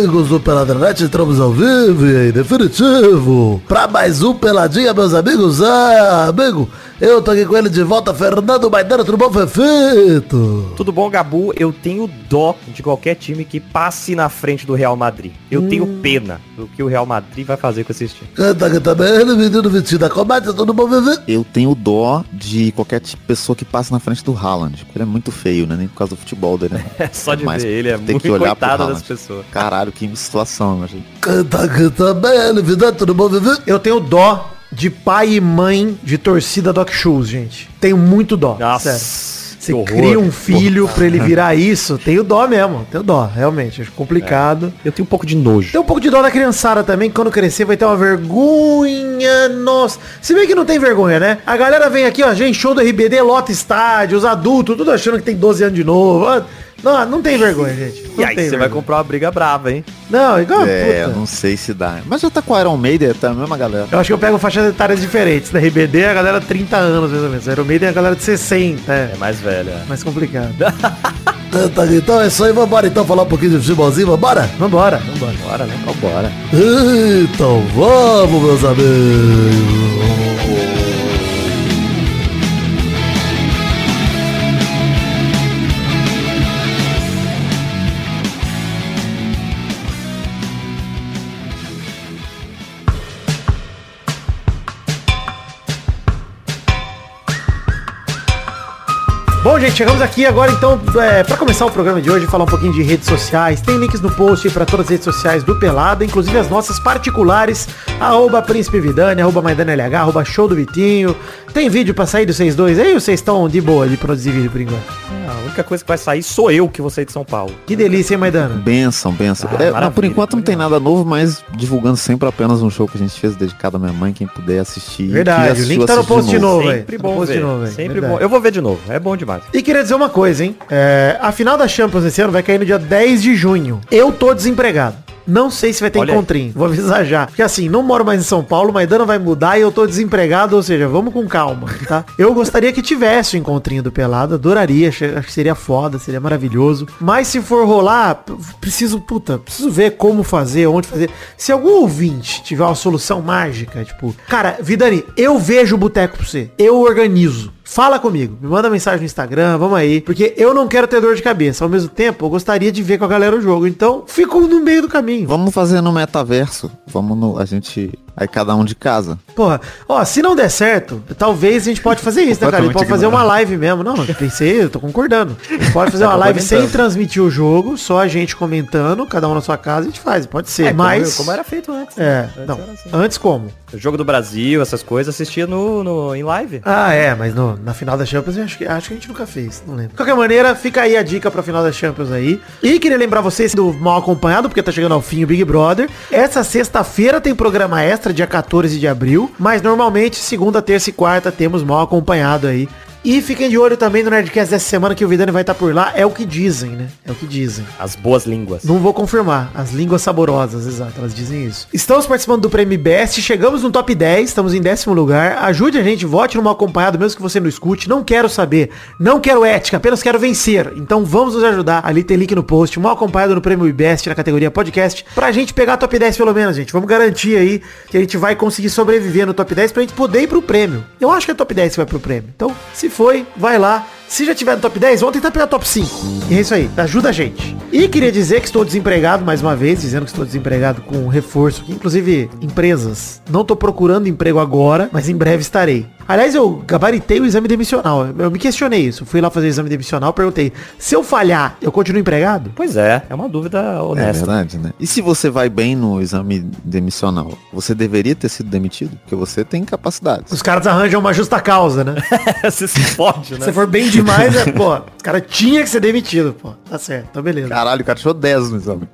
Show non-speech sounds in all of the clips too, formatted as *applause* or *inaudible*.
amigos do Peladranet, entramos ao vivo e em definitivo pra mais um Peladinha, meus amigos. Ah, amigo, eu tô aqui com ele de volta, Fernando Maidana, tudo bom, Fefito? Tudo bom, Gabu? Eu tenho dó de qualquer time que passe na frente do Real Madrid. Eu tenho pena do que o Real Madrid vai fazer com esses times. Canta aqui também, ele, menino vestido da comédia, tudo bom, Fefito? Eu tenho dó de qualquer tipo- pessoa que passa na frente do Haaland. Ele é muito feio, né? Nem por causa do futebol dele. Né? *laughs* É só de Mas ver ele, é tem muito que olhar coitado das pessoas. Caralho, que situação, imagina. Canta aqui também, ele, vida, tudo bom, Fefito? Eu tenho dó de pai e mãe de torcida Doc Shoes, gente. Tenho muito dó. Nossa, sério. Você cria um filho pra ele virar isso, tenho dó mesmo. Tenho dó, realmente. Acho complicado. Eu tenho um pouco de nojo. Tem um pouco de dó da criançada também, que quando crescer vai ter uma vergonha, nossa. Se bem que não tem vergonha, né? A galera vem aqui, ó, gente, show do RBD, lota estádio, os adultos, tudo achando que tem 12 anos de novo. Ah, Não, não tem vergonha, gente. Não E aí tem você vai vergonha. comprar uma briga brava, hein? Não, igual, é, eu puta. não sei se dá. Mas já tá com o Iron Maiden, tá a mesma galera. Eu acho que eu pego faixas etárias diferentes. Da RBD a galera 30 anos, mais ou menos. Iron Maiden é a galera de 60, é. É mais velha. Mais complicado. *laughs* Aqui, então é isso aí, vambora então falar um pouquinho de futebolzinho, vambora? Vambora, vambora. Bora, né? Bora. Então vamos, meus amigos. Bom, gente, chegamos aqui agora então é, para começar o programa de hoje, falar um pouquinho de redes sociais. Tem links no post para todas as redes sociais do Pelada, inclusive as nossas particulares, arroba Príncipe Vidani, arroba Maidana LH, arroba Show do Vitinho. Tem vídeo pra sair vocês dois aí ou vocês estão de boa de produzir vídeo por enquanto? A única coisa que vai sair sou eu que vou sair de São Paulo. Que delícia, hein, Maidana? Benção, benção. Ah, É, não, por enquanto não tem nada novo, mas divulgando sempre apenas um show que a gente fez dedicado à minha mãe, quem puder assistir. Verdade, o link tá no post de novo, velho. Sempre Tá no bom post de ver. novo, velho. Sempre Verdade. bom. Eu vou ver de novo. É bom demais. E queria dizer uma coisa, hein? É, a final da Champions esse ano vai cair no dia 10 de junho. Eu tô desempregado. Não sei se vai ter Olha aí. encontrinho. Vou avisar já. Porque assim, não moro mais em São Paulo, Maidana vai mudar e eu tô desempregado, ou seja, vamos com calma, tá? *laughs* Eu gostaria que tivesse o encontrinho do Pelado, adoraria, acho que seria foda, seria maravilhoso. Mas se for rolar, preciso, puta, preciso ver como fazer, onde fazer. Se algum ouvinte tiver uma solução mágica, tipo, cara, Vidani, eu vejo o boteco pra você, eu organizo. Fala comigo, me manda mensagem no Instagram, vamos aí. Porque eu não quero ter dor de cabeça. Ao mesmo tempo, eu gostaria de ver com a galera o jogo. Então, fico no meio do caminho. Vamos fazer no metaverso. Vamos no. A gente. Aí cada um de casa. Porra, ó, se não der certo, talvez a gente pode fazer isso, né, cara? A gente pode fazer uma live mesmo. Não, eu pensei, eu tô concordando. A gente pode fazer *laughs* uma live sem transmitir o jogo, só a gente comentando, cada um na sua casa, a gente faz, pode ser. É, como- Mas. Como, era feito antes. É, né? Antes não. assim. Antes como? O jogo do Brasil, essas coisas, assistia no, no, em live. Ah, é, mas no- na final da Champions eu acho que, acho que a gente nunca fez, não lembro. De qualquer maneira, fica aí a dica pra final da Champions aí. E queria lembrar vocês do Mal Acompanhado, porque tá chegando ao fim o Big Brother. Essa sexta-feira tem programa extra, dia 14 de abril, mas normalmente segunda, terça e quarta temos Mal Acompanhado aí. E fiquem de olho também no Nerdcast dessa semana que o Vidani vai estar por lá. É o que dizem, né? É o que dizem. As boas línguas. Não vou confirmar. As línguas saborosas, exato, elas dizem isso. Estamos participando do Prêmio Best, chegamos no top 10, estamos em décimo lugar. Ajude a gente, vote no mal acompanhado, mesmo que você não escute. Não quero saber, não quero ética, apenas quero vencer. Então vamos nos ajudar. Ali tem link no post, mal acompanhado no Prêmio Best, na categoria podcast, pra gente pegar top 10 pelo menos, gente. Vamos garantir aí que a gente vai conseguir sobreviver no top 10 pra gente poder ir pro prêmio. Eu acho que é top 10 que vai pro prêmio. Então, se foi, vai lá. Se já tiver no top 10, vamos tentar pegar top 5. E é isso aí, ajuda a gente. E queria dizer que estou desempregado mais uma vez, dizendo que estou desempregado com um reforço. Inclusive, empresas, não estou procurando emprego agora, mas em breve estarei. Aliás, eu gabaritei o exame demissional. Eu me questionei isso. Fui lá fazer o exame demissional, perguntei, se eu falhar, eu continuo empregado? Pois é, é uma dúvida É honesta. verdade, né? E se você vai bem no exame demissional, você deveria ter sido demitido? Porque você tem capacidade. Os caras arranjam uma justa causa, né? Você *laughs* se fode, né? Se for bem demais, é, pô, o cara tinha que ser demitido, pô. Tá certo, então beleza. Caralho, o cara tirou 10 no exame.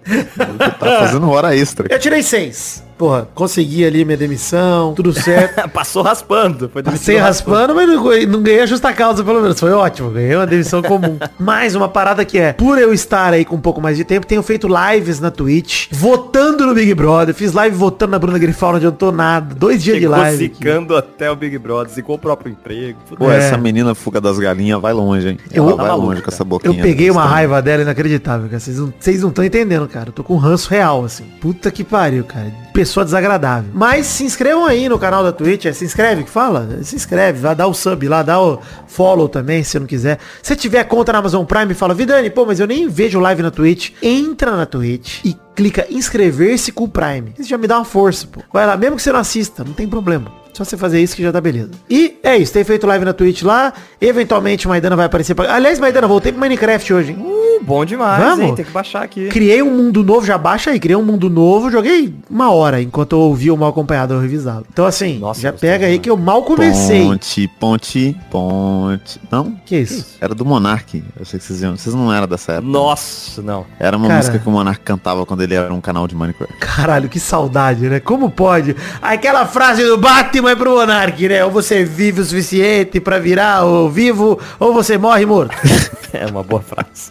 Tá *laughs* fazendo hora extra. Eu tirei seis. Porra, consegui ali minha demissão, tudo certo. *laughs* Passou raspando. Foi Passei raspando, mas não, não ganhei a justa causa, pelo menos. Foi ótimo. Ganhei uma demissão comum. *laughs* Mais uma parada que é, por eu estar aí com um pouco mais de tempo, tenho feito lives na Twitch, votando no Big Brother. Fiz live votando na Bruna Grifal, não adiantou nada. Dois dias de Chegou live. aqui. zicando até o Big Brother, zicou o próprio emprego. Pô, É. essa menina fuga das galinhas vai longe, hein? Eu- Ela vai longe com essa Eu boquinha. peguei uma raiva dela inacreditável, cara. Vocês não estão entendendo, cara. Eu tô com ranço real, assim. Puta que pariu, cara. Pessoa desagradável. Mas se inscrevam aí no canal da Twitch. É, se inscreve que fala? Se inscreve, vai dar o sub lá, dá o follow também, se não quiser. Se tiver conta na Amazon Prime, fala, Vidani, pô, mas eu nem vejo live na Twitch. Entra na Twitch e clica inscrever-se com o Prime. Isso já me dá uma força, pô. Vai lá, mesmo que você não assista, não tem problema. Só você fazer isso que já tá beleza. E é isso, tem feito live na Twitch lá. Eventualmente Maidana vai aparecer pra... Aliás, Maidana, voltei pro Minecraft hoje, hein? Uh, bom demais, Vamos? hein? Tem que baixar aqui. Criei um mundo novo, já baixa aí, criei um mundo novo, joguei uma hora enquanto eu ouvia o mal acompanhado, eu revisava. Então assim, Nossa, já gostei pega aí que eu mal comecei. Ponte, ponte, ponte. Não? Que isso? Era do Monark. Eu achei que vocês iam. Vocês não eram dessa época. Nossa, não. Era uma Cara. música que o Monark cantava quando ele era um canal de Minecraft. Caralho, que saudade, né? Como pode? Aquela frase do Batman é pro Monark, né? Ou você vive o suficiente pra virar o vivo, ou você morre morto. *laughs* É uma boa frase.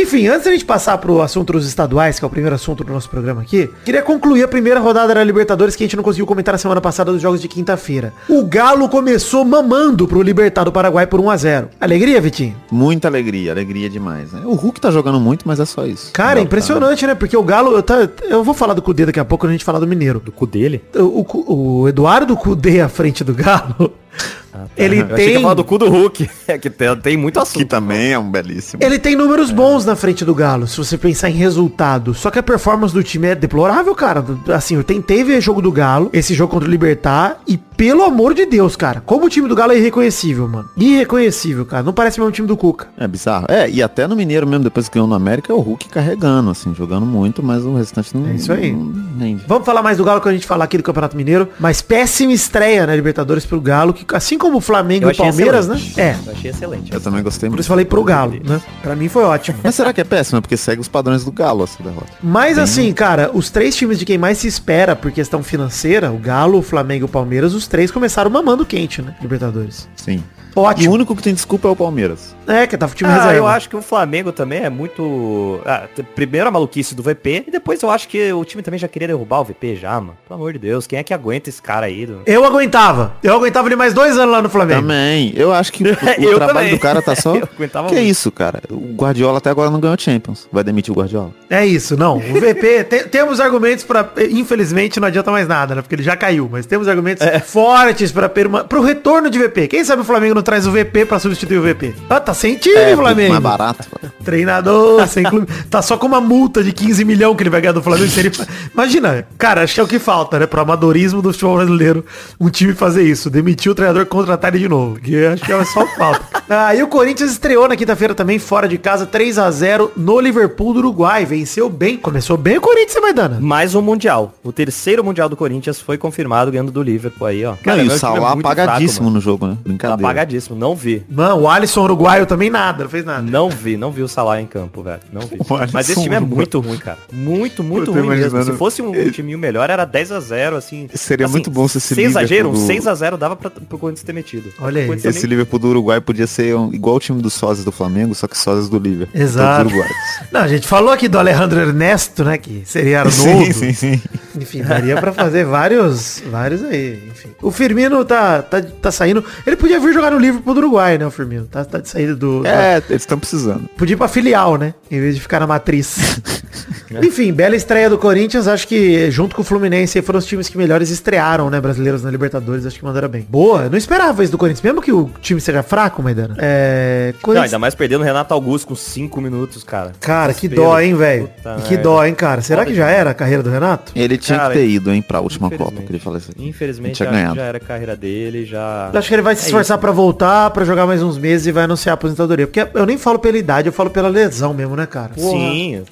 Enfim, antes da gente passar pro assunto dos estaduais, que é o primeiro assunto do nosso programa aqui, queria concluir a primeira rodada da Libertadores que a gente não conseguiu comentar na semana passada dos jogos de quinta-feira. O Galo começou mamando pro Libertar do Paraguai por 1 a 0 Alegria, Vitinho? Muita alegria, alegria demais. Né? O Hulk tá jogando muito, mas é só isso. Cara, é impressionante, né? Porque o Galo, eu, tá, eu vou falar do Cudê daqui a pouco quando a gente falar do Mineiro. Do cu dele? O, o, o Eduardo Cudê à frente do Galo, *laughs* ele Eu achei que tem... falar do cu do Hulk. *laughs* É que tem, tem muito Que assunto. também é um belíssimo. Ele tem números bons na frente do Galo, se você pensar em resultado. Só que a performance do time é deplorável, cara. Assim, eu tentei ver jogo do Galo, esse jogo contra o Libertar, e pelo amor de Deus, cara, como o time do Galo é irreconhecível, mano. Irreconhecível, cara. Não parece mesmo o time do Cuca. É bizarro. É, e até no Mineiro mesmo, depois que ganhou no América, é o Hulk carregando, assim, jogando muito, mas o restante não. É isso aí. não. Vamos falar mais do Galo quando a gente falar aqui do Campeonato Mineiro. Mas péssima estreia na Libertadores pro Galo, que assim como o Flamengo Eu e Palmeiras, excelente. né? É. Eu achei excelente. Eu também gostei Por muito. isso falei pro Galo, né? Pra mim foi ótimo. Mas será que é péssimo? Porque segue os padrões do Galo essa derrota. Mas assim, cara, os três times de quem mais se espera por questão financeira, o Galo, o Flamengo e o Palmeiras, os três começaram mamando quente, né? Libertadores. Sim. E o Ótimo. único que tem desculpa é o Palmeiras. É, que tava o time Ah, reserva. eu acho que o Flamengo também é muito. Ah, primeiro a maluquice do VP, e depois eu acho que o time também já queria derrubar o VP já, mano. Pelo amor de Deus, quem é que aguenta esse cara aí? Do... Eu aguentava. Eu aguentava ele mais dois anos lá no Flamengo. Também. Eu acho que o, *laughs* o trabalho também. do cara tá só. *laughs* Eu aguentava que é muito. isso, cara? O Guardiola até agora não ganhou Champions. Vai demitir o Guardiola. É isso, não. O VP, *laughs* te- temos argumentos pra. Infelizmente não adianta mais nada, né? Porque ele já caiu, mas temos argumentos É. fortes pra perma... pro retorno de VP. Quem sabe o Flamengo não traz o VP pra substituir o VP? Ah, tá sem time, É, Flamengo. mais barato. Treinador, sem *laughs* clube. Tá só com uma multa de 15 milhões que ele vai ganhar do Flamengo. Se ele... Imagina, cara, acho que é o que falta, né? Pro amadorismo do futebol brasileiro, um time fazer isso. Demitir o treinador e contratar ele de novo. Que acho que é só falta. *laughs* Ah, e o Corinthians estreou na quinta-feira também, fora de casa, 3 a 0 no Liverpool do Uruguai. Venceu bem. Começou bem o Corinthians, Maidana? Mais um Mundial. O terceiro Mundial do Corinthians foi confirmado ganhando do Liverpool aí, ó. Cara, e meu o é Salah apagadíssimo fraco, mano. no jogo, né? Brincadeira. Apagadíssimo, não vi. Mano, o Alisson uruguaio também nada, não fez nada. Não vi, não vi o Salah em campo, velho. Não vi. Mas esse time é muito ruim, cara. Muito, muito ruim mesmo. imaginando- Se fosse um time melhor, era 10 a 0 assim. Seria Assim, muito bom se esse Sem exagero, um Liverpool do- 6 a 0 dava pra, pro Corinthians ter metido. Olha aí. Esse também- Liverpool do Uruguai podia ser um- igual o time dos sócios do Flamengo, só que sócios do Liverpool. Exato. *laughs* Não, a gente falou aqui do Alejandro Ernesto, né? Que seria Arnoldo. Sim, sim, sim. Enfim, daria pra fazer vários, vários aí, enfim. O Firmino tá, tá, tá saindo. Ele podia vir jogar no Liverpool do Uruguai, né, o Firmino? Tá, tá de saída do... da- É, eles estão precisando. Podia ir pra filial, né? Em vez de ficar na matriz. *laughs* Enfim, bela estreia do Corinthians. Acho que junto com o Fluminense foram os times que melhores estrearam, né? Brasileiros na Libertadores. Acho que mandaram bem. Boa, eu não esperava isso do Corinthians. Mesmo que o time seja fraco, Maidana. É. Não, Corinthians... ainda mais perdendo o Renato Augusto com 5 minutos, cara. Cara, que dó, hein, velho? Que merda. dó, hein, cara? Será que já era a carreira do Renato? Ele tinha Cara, que ter ido, hein, pra última Copa, infelizmente. que ele faleceu. Infelizmente, Tinha acho que ganhado. já era a carreira dele, já... Eu acho que ele vai se É esforçar isso. pra voltar, pra jogar mais uns meses e vai anunciar a aposentadoria. Porque eu nem falo pela idade, eu falo pela lesão mesmo, né, cara? Porra. Sim,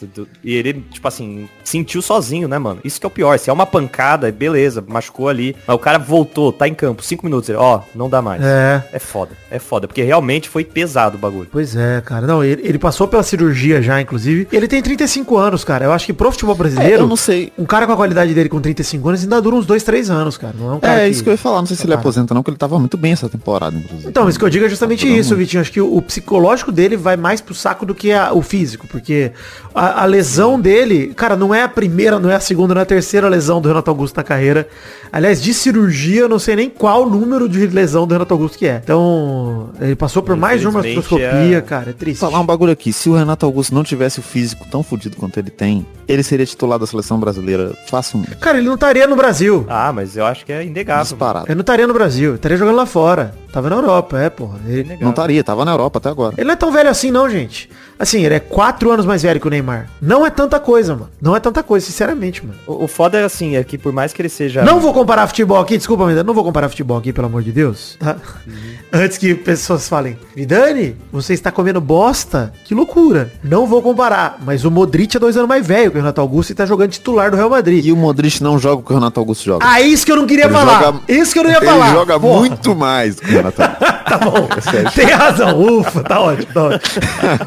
e ele tipo assim, sentiu sozinho, né, mano? Isso que é o pior. Se é uma pancada, beleza, machucou ali. Mas o cara voltou, tá em campo, cinco minutos, ele, ó, não dá mais. É. É foda, é foda, porque realmente foi pesado o bagulho. Pois é, cara. Não, ele, ele passou pela cirurgia já, inclusive. Ele tem 35 anos, cara. Eu acho que pro futebol brasileiro, É, eu não sei. um cara com a qualidade dele com 35 anos ainda dura uns 2, 3 anos, cara. Não é um cara É, que... isso que eu ia falar. Não sei se ele aposenta não, porque ele tava muito bem essa temporada, inclusive. Então, isso que eu digo é justamente isso. Vitinho. Acho que o, o psicológico dele vai mais pro saco do que a- o físico, porque a, a lesão dele, cara, não é a primeira, não é a segunda, não é a terceira lesão do Renato Augusto na carreira. Aliás, de cirurgia, eu não sei nem qual número de lesão do Renato Augusto que é. Então, ele passou por mais de uma artroscopia, é- cara. É triste. Falar um bagulho aqui, se o Renato Augusto não tivesse o físico tão fodido quanto ele tem, ele seria titular da seleção brasileira facilmente. Cara, ele não estaria no Brasil. Ah, mas eu acho que é inegável. Disparado. Ele não estaria no Brasil, estaria jogando lá fora. Tava na Europa, é, porra. Ele. Não estaria, tava na Europa até agora. ele não é tão velho assim, não, gente. Assim, ele é quatro anos mais velho que o Neymar. Não é tanta coisa, mano. Não é tanta coisa, sinceramente, mano. O, o foda é assim, é que por mais que ele seja... Não vou comparar futebol aqui, desculpa, ainda não vou comparar futebol aqui, pelo amor de Deus, tá? *laughs* Antes que pessoas falem, Vidani, você está comendo bosta? Que loucura. Não vou comparar, mas o Modric é dois anos mais velho que o Renato Augusto e tá jogando titular do Real Madrid. E o Modric não joga o que o Renato Augusto joga. Ah, isso que eu não queria Ele falar. joga- Isso que eu não ia *laughs* ele falar. joga Porra. muito mais do que o Renato Augusto. *laughs* Tá bom. Tem razão. Ufa, tá ótimo, tá ótimo.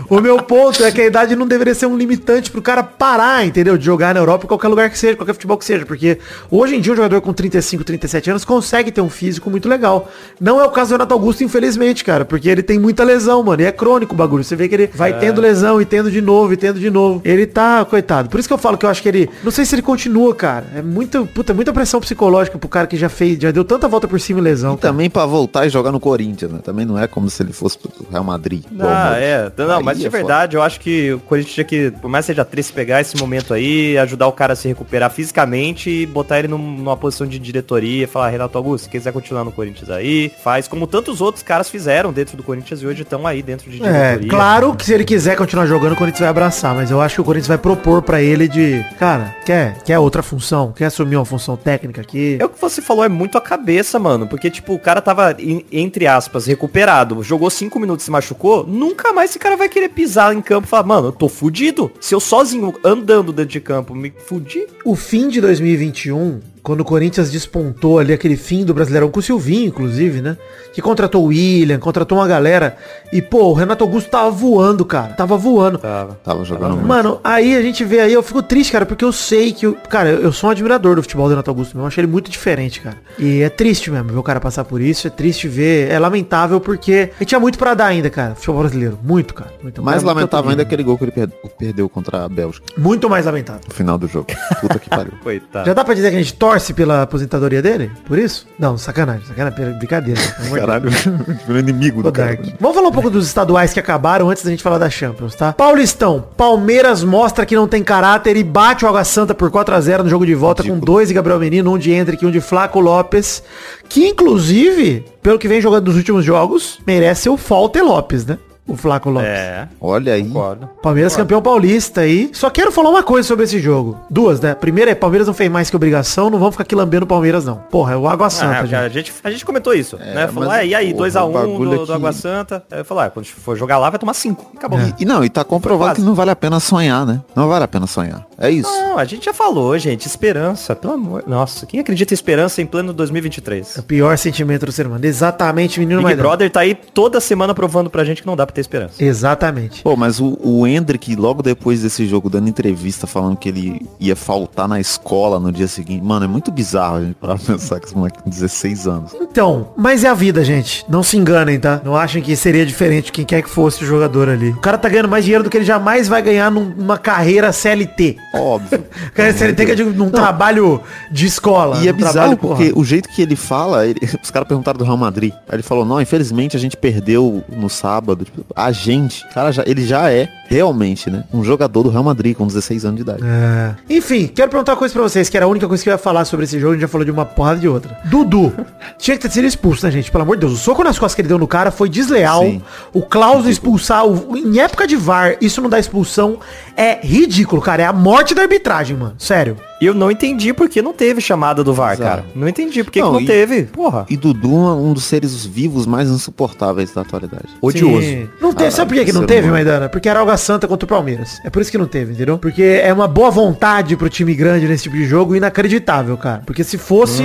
O meu ponto é que a idade não deveria ser um limitante pro cara parar, entendeu? De jogar na Europa em qualquer lugar que seja, qualquer futebol que seja. Porque hoje em dia um jogador com 35, 37 anos consegue ter um físico muito legal. Não é o caso do Renato Augusto, infelizmente, cara. Porque ele tem muita lesão, mano. E é crônico o bagulho. Você vê que ele vai tendo lesão e tendo de novo e tendo de novo. Ele tá, coitado. Por isso que eu falo que eu acho que ele. Não sei se ele continua, cara. É muita, puta, muita pressão psicológica pro cara que já fez, já deu tanta volta por cima e lesão. E cara. também pra voltar e jogar no Corinthians, né? Também não é como se ele fosse pro Real Madrid. Ah, é. Não, Aí mas de é foda. Verdade, eu acho que o Corinthians tinha que, por mais que seja triste, pegar esse momento aí, ajudar o cara a se recuperar fisicamente e botar ele num- numa posição de diretoria, falar, Renato Augusto, se quiser continuar no Corinthians aí, faz como tantos outros caras fizeram dentro do Corinthians e hoje estão aí dentro de É, diretoria. claro que se ele quiser continuar jogando, o Corinthians vai abraçar, mas eu acho que o Corinthians vai propor pra ele de, cara, quer, quer outra função, quer assumir uma função técnica aqui. É o que você falou, é muito a cabeça, mano. Porque, tipo, o cara tava, entre aspas, recuperado, jogou cinco minutos e se machucou, nunca mais esse cara vai querer pisar em campo e falar, mano, eu tô fudido. Se eu sozinho, andando dentro de campo, me fudi. O fim de 2021, quando o Corinthians despontou ali aquele fim do Brasileirão com o Silvinho, inclusive, né? Que contratou o William, contratou uma galera. E, pô, o Renato Augusto tava voando, cara. Tava voando. Tava. Tava jogando muito. Mano, aí a gente vê aí, eu fico triste, cara, porque eu sei que, cara, eu sou um admirador do futebol do Renato Augusto, mesmo, eu acho ele muito diferente, cara. E é triste mesmo ver o cara passar por isso, é triste ver, é lamentável porque a gente tinha muito pra dar ainda, cara, futebol brasileiro, muito, cara. Muito, Mais muito lamentável ainda é aquele gol que ele per- perdeu contra a Bélgica Muito mais lamentável. no final do jogo. Puta que pariu. *laughs* Coitado. Já dá pra dizer que a gente torce pela aposentadoria dele? Por isso? Não, sacanagem, sacanagem, brincadeira. pelo. Caralho, *laughs* virou inimigo do cara. Vamos falar um pouco dos estaduais que acabaram antes da gente falar da Champions, tá? Paulistão, Palmeiras mostra que não tem caráter e bate o Água Santa por 4 a 0 no jogo de volta com Ridículo. dois de Gabriel Menino, um de Hendrick e um de Flaco Lopes, que inclusive, pelo que vem jogando nos últimos jogos, merece o Falte Lopes, né? O Flaco Lopes. É, Olha aí. concordo. Palmeiras campeão paulista aí. Só quero falar uma coisa sobre esse jogo. Duas, né? Primeira é Palmeiras não fez mais que obrigação, não vamos ficar aqui lambendo o Palmeiras, não. Porra, é o Água Santa, Ah, gente. a, gente, a gente comentou isso, né? Falou, mas, ah, e aí, porra, 2x1 o bagulho do, aqui- do Água Santa. Aí eu falei, ah, quando for jogar lá, vai tomar 5. Acabou. E, e não, e tá comprovado que não vale a pena sonhar, né? Não vale a pena sonhar. É isso. Não, a gente já falou, gente. Esperança, pelo amor. Nossa, quem acredita em esperança em pleno 2023? É o pior sentimento do ser humano. Exatamente, menino Big Maidana. Brother tá aí toda semana provando pra gente que não dá pra ter esperança. Exatamente. Pô, mas o, o Hendrick, logo depois desse jogo, dando entrevista, falando que ele ia faltar na escola no dia seguinte. Mano, é muito bizarro a gente parar pra pensar que esse moleque tem 16 anos. Então, mas é a vida, gente. Não se enganem, tá? Não achem que seria diferente quem quer que fosse o jogador ali. O cara tá ganhando mais dinheiro do que ele jamais vai ganhar num- numa carreira CLT. Óbvio. *laughs* Carreira CLT que é de, num trabalho de escola. E é bizarro trabalho, porque porra. o jeito que ele fala, ele- *laughs* os caras perguntaram do Real Madrid. Aí ele falou, não, infelizmente a gente perdeu no sábado. Tipo, a gente, cara, já, ele já é realmente, né? Um jogador do Real Madrid com 16 anos de idade. É. Enfim, quero perguntar uma coisa pra vocês, que era a única coisa que eu ia falar sobre esse jogo, a gente já falou de uma porrada de outra. Dudu, *laughs* tinha que ter sido expulso, né, gente? Pelo amor de Deus. O soco nas costas que ele deu no cara foi desleal. Sim. O Klaus expulsar, o- em época de VAR, isso não dá expulsão, é ridículo, cara. É a morte da arbitragem, mano. Sério. E eu não entendi por que não teve chamada do VAR, Exato. cara. Não entendi por que, Não, que não e- teve. Porra. E Dudu é um dos seres vivos mais insuportáveis da atualidade. Odioso. Sim. Não teve, Caralho, sabe por que, que não teve, humano. Maidana? Porque era Alga Santa contra o Palmeiras. É por isso que não teve, entendeu? Porque é uma boa vontade pro time grande nesse tipo de jogo inacreditável, cara. Porque se fosse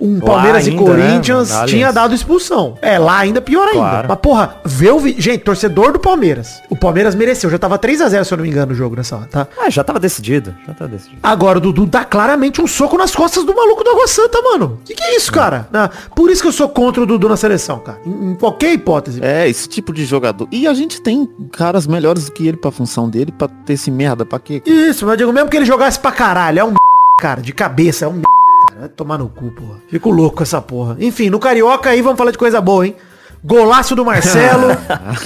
um Palmeiras e ainda, né, Corinthians? Na tinha dado expulsão. É, lá ainda pior ainda. Claro. Mas porra, vê o vi... Gente, torcedor do Palmeiras. O Palmeiras mereceu. Já tava 3 a 0 se eu não me engano, o jogo nessa hora, tá? Ah, já tava decidido. Já tava decidido. Agora o Dudu dá claramente um soco nas costas do maluco do Água Santa, mano. Que que é isso, cara? Ah, por isso que eu sou contra o Dudu na seleção, cara. Em, em qualquer hipótese. É, esse tipo de jogador. E a gente tem caras melhores do que ele pra função dele, pra ter esse merda, pra quê? Isso, mas eu digo mesmo que ele jogasse pra caralho. É um *laughs* cara, de cabeça, é um *laughs* cara. Vai tomar no cu, porra. Fico louco com essa porra. Enfim, no Carioca aí vamos falar de coisa boa, hein? Golaço do Marcelo.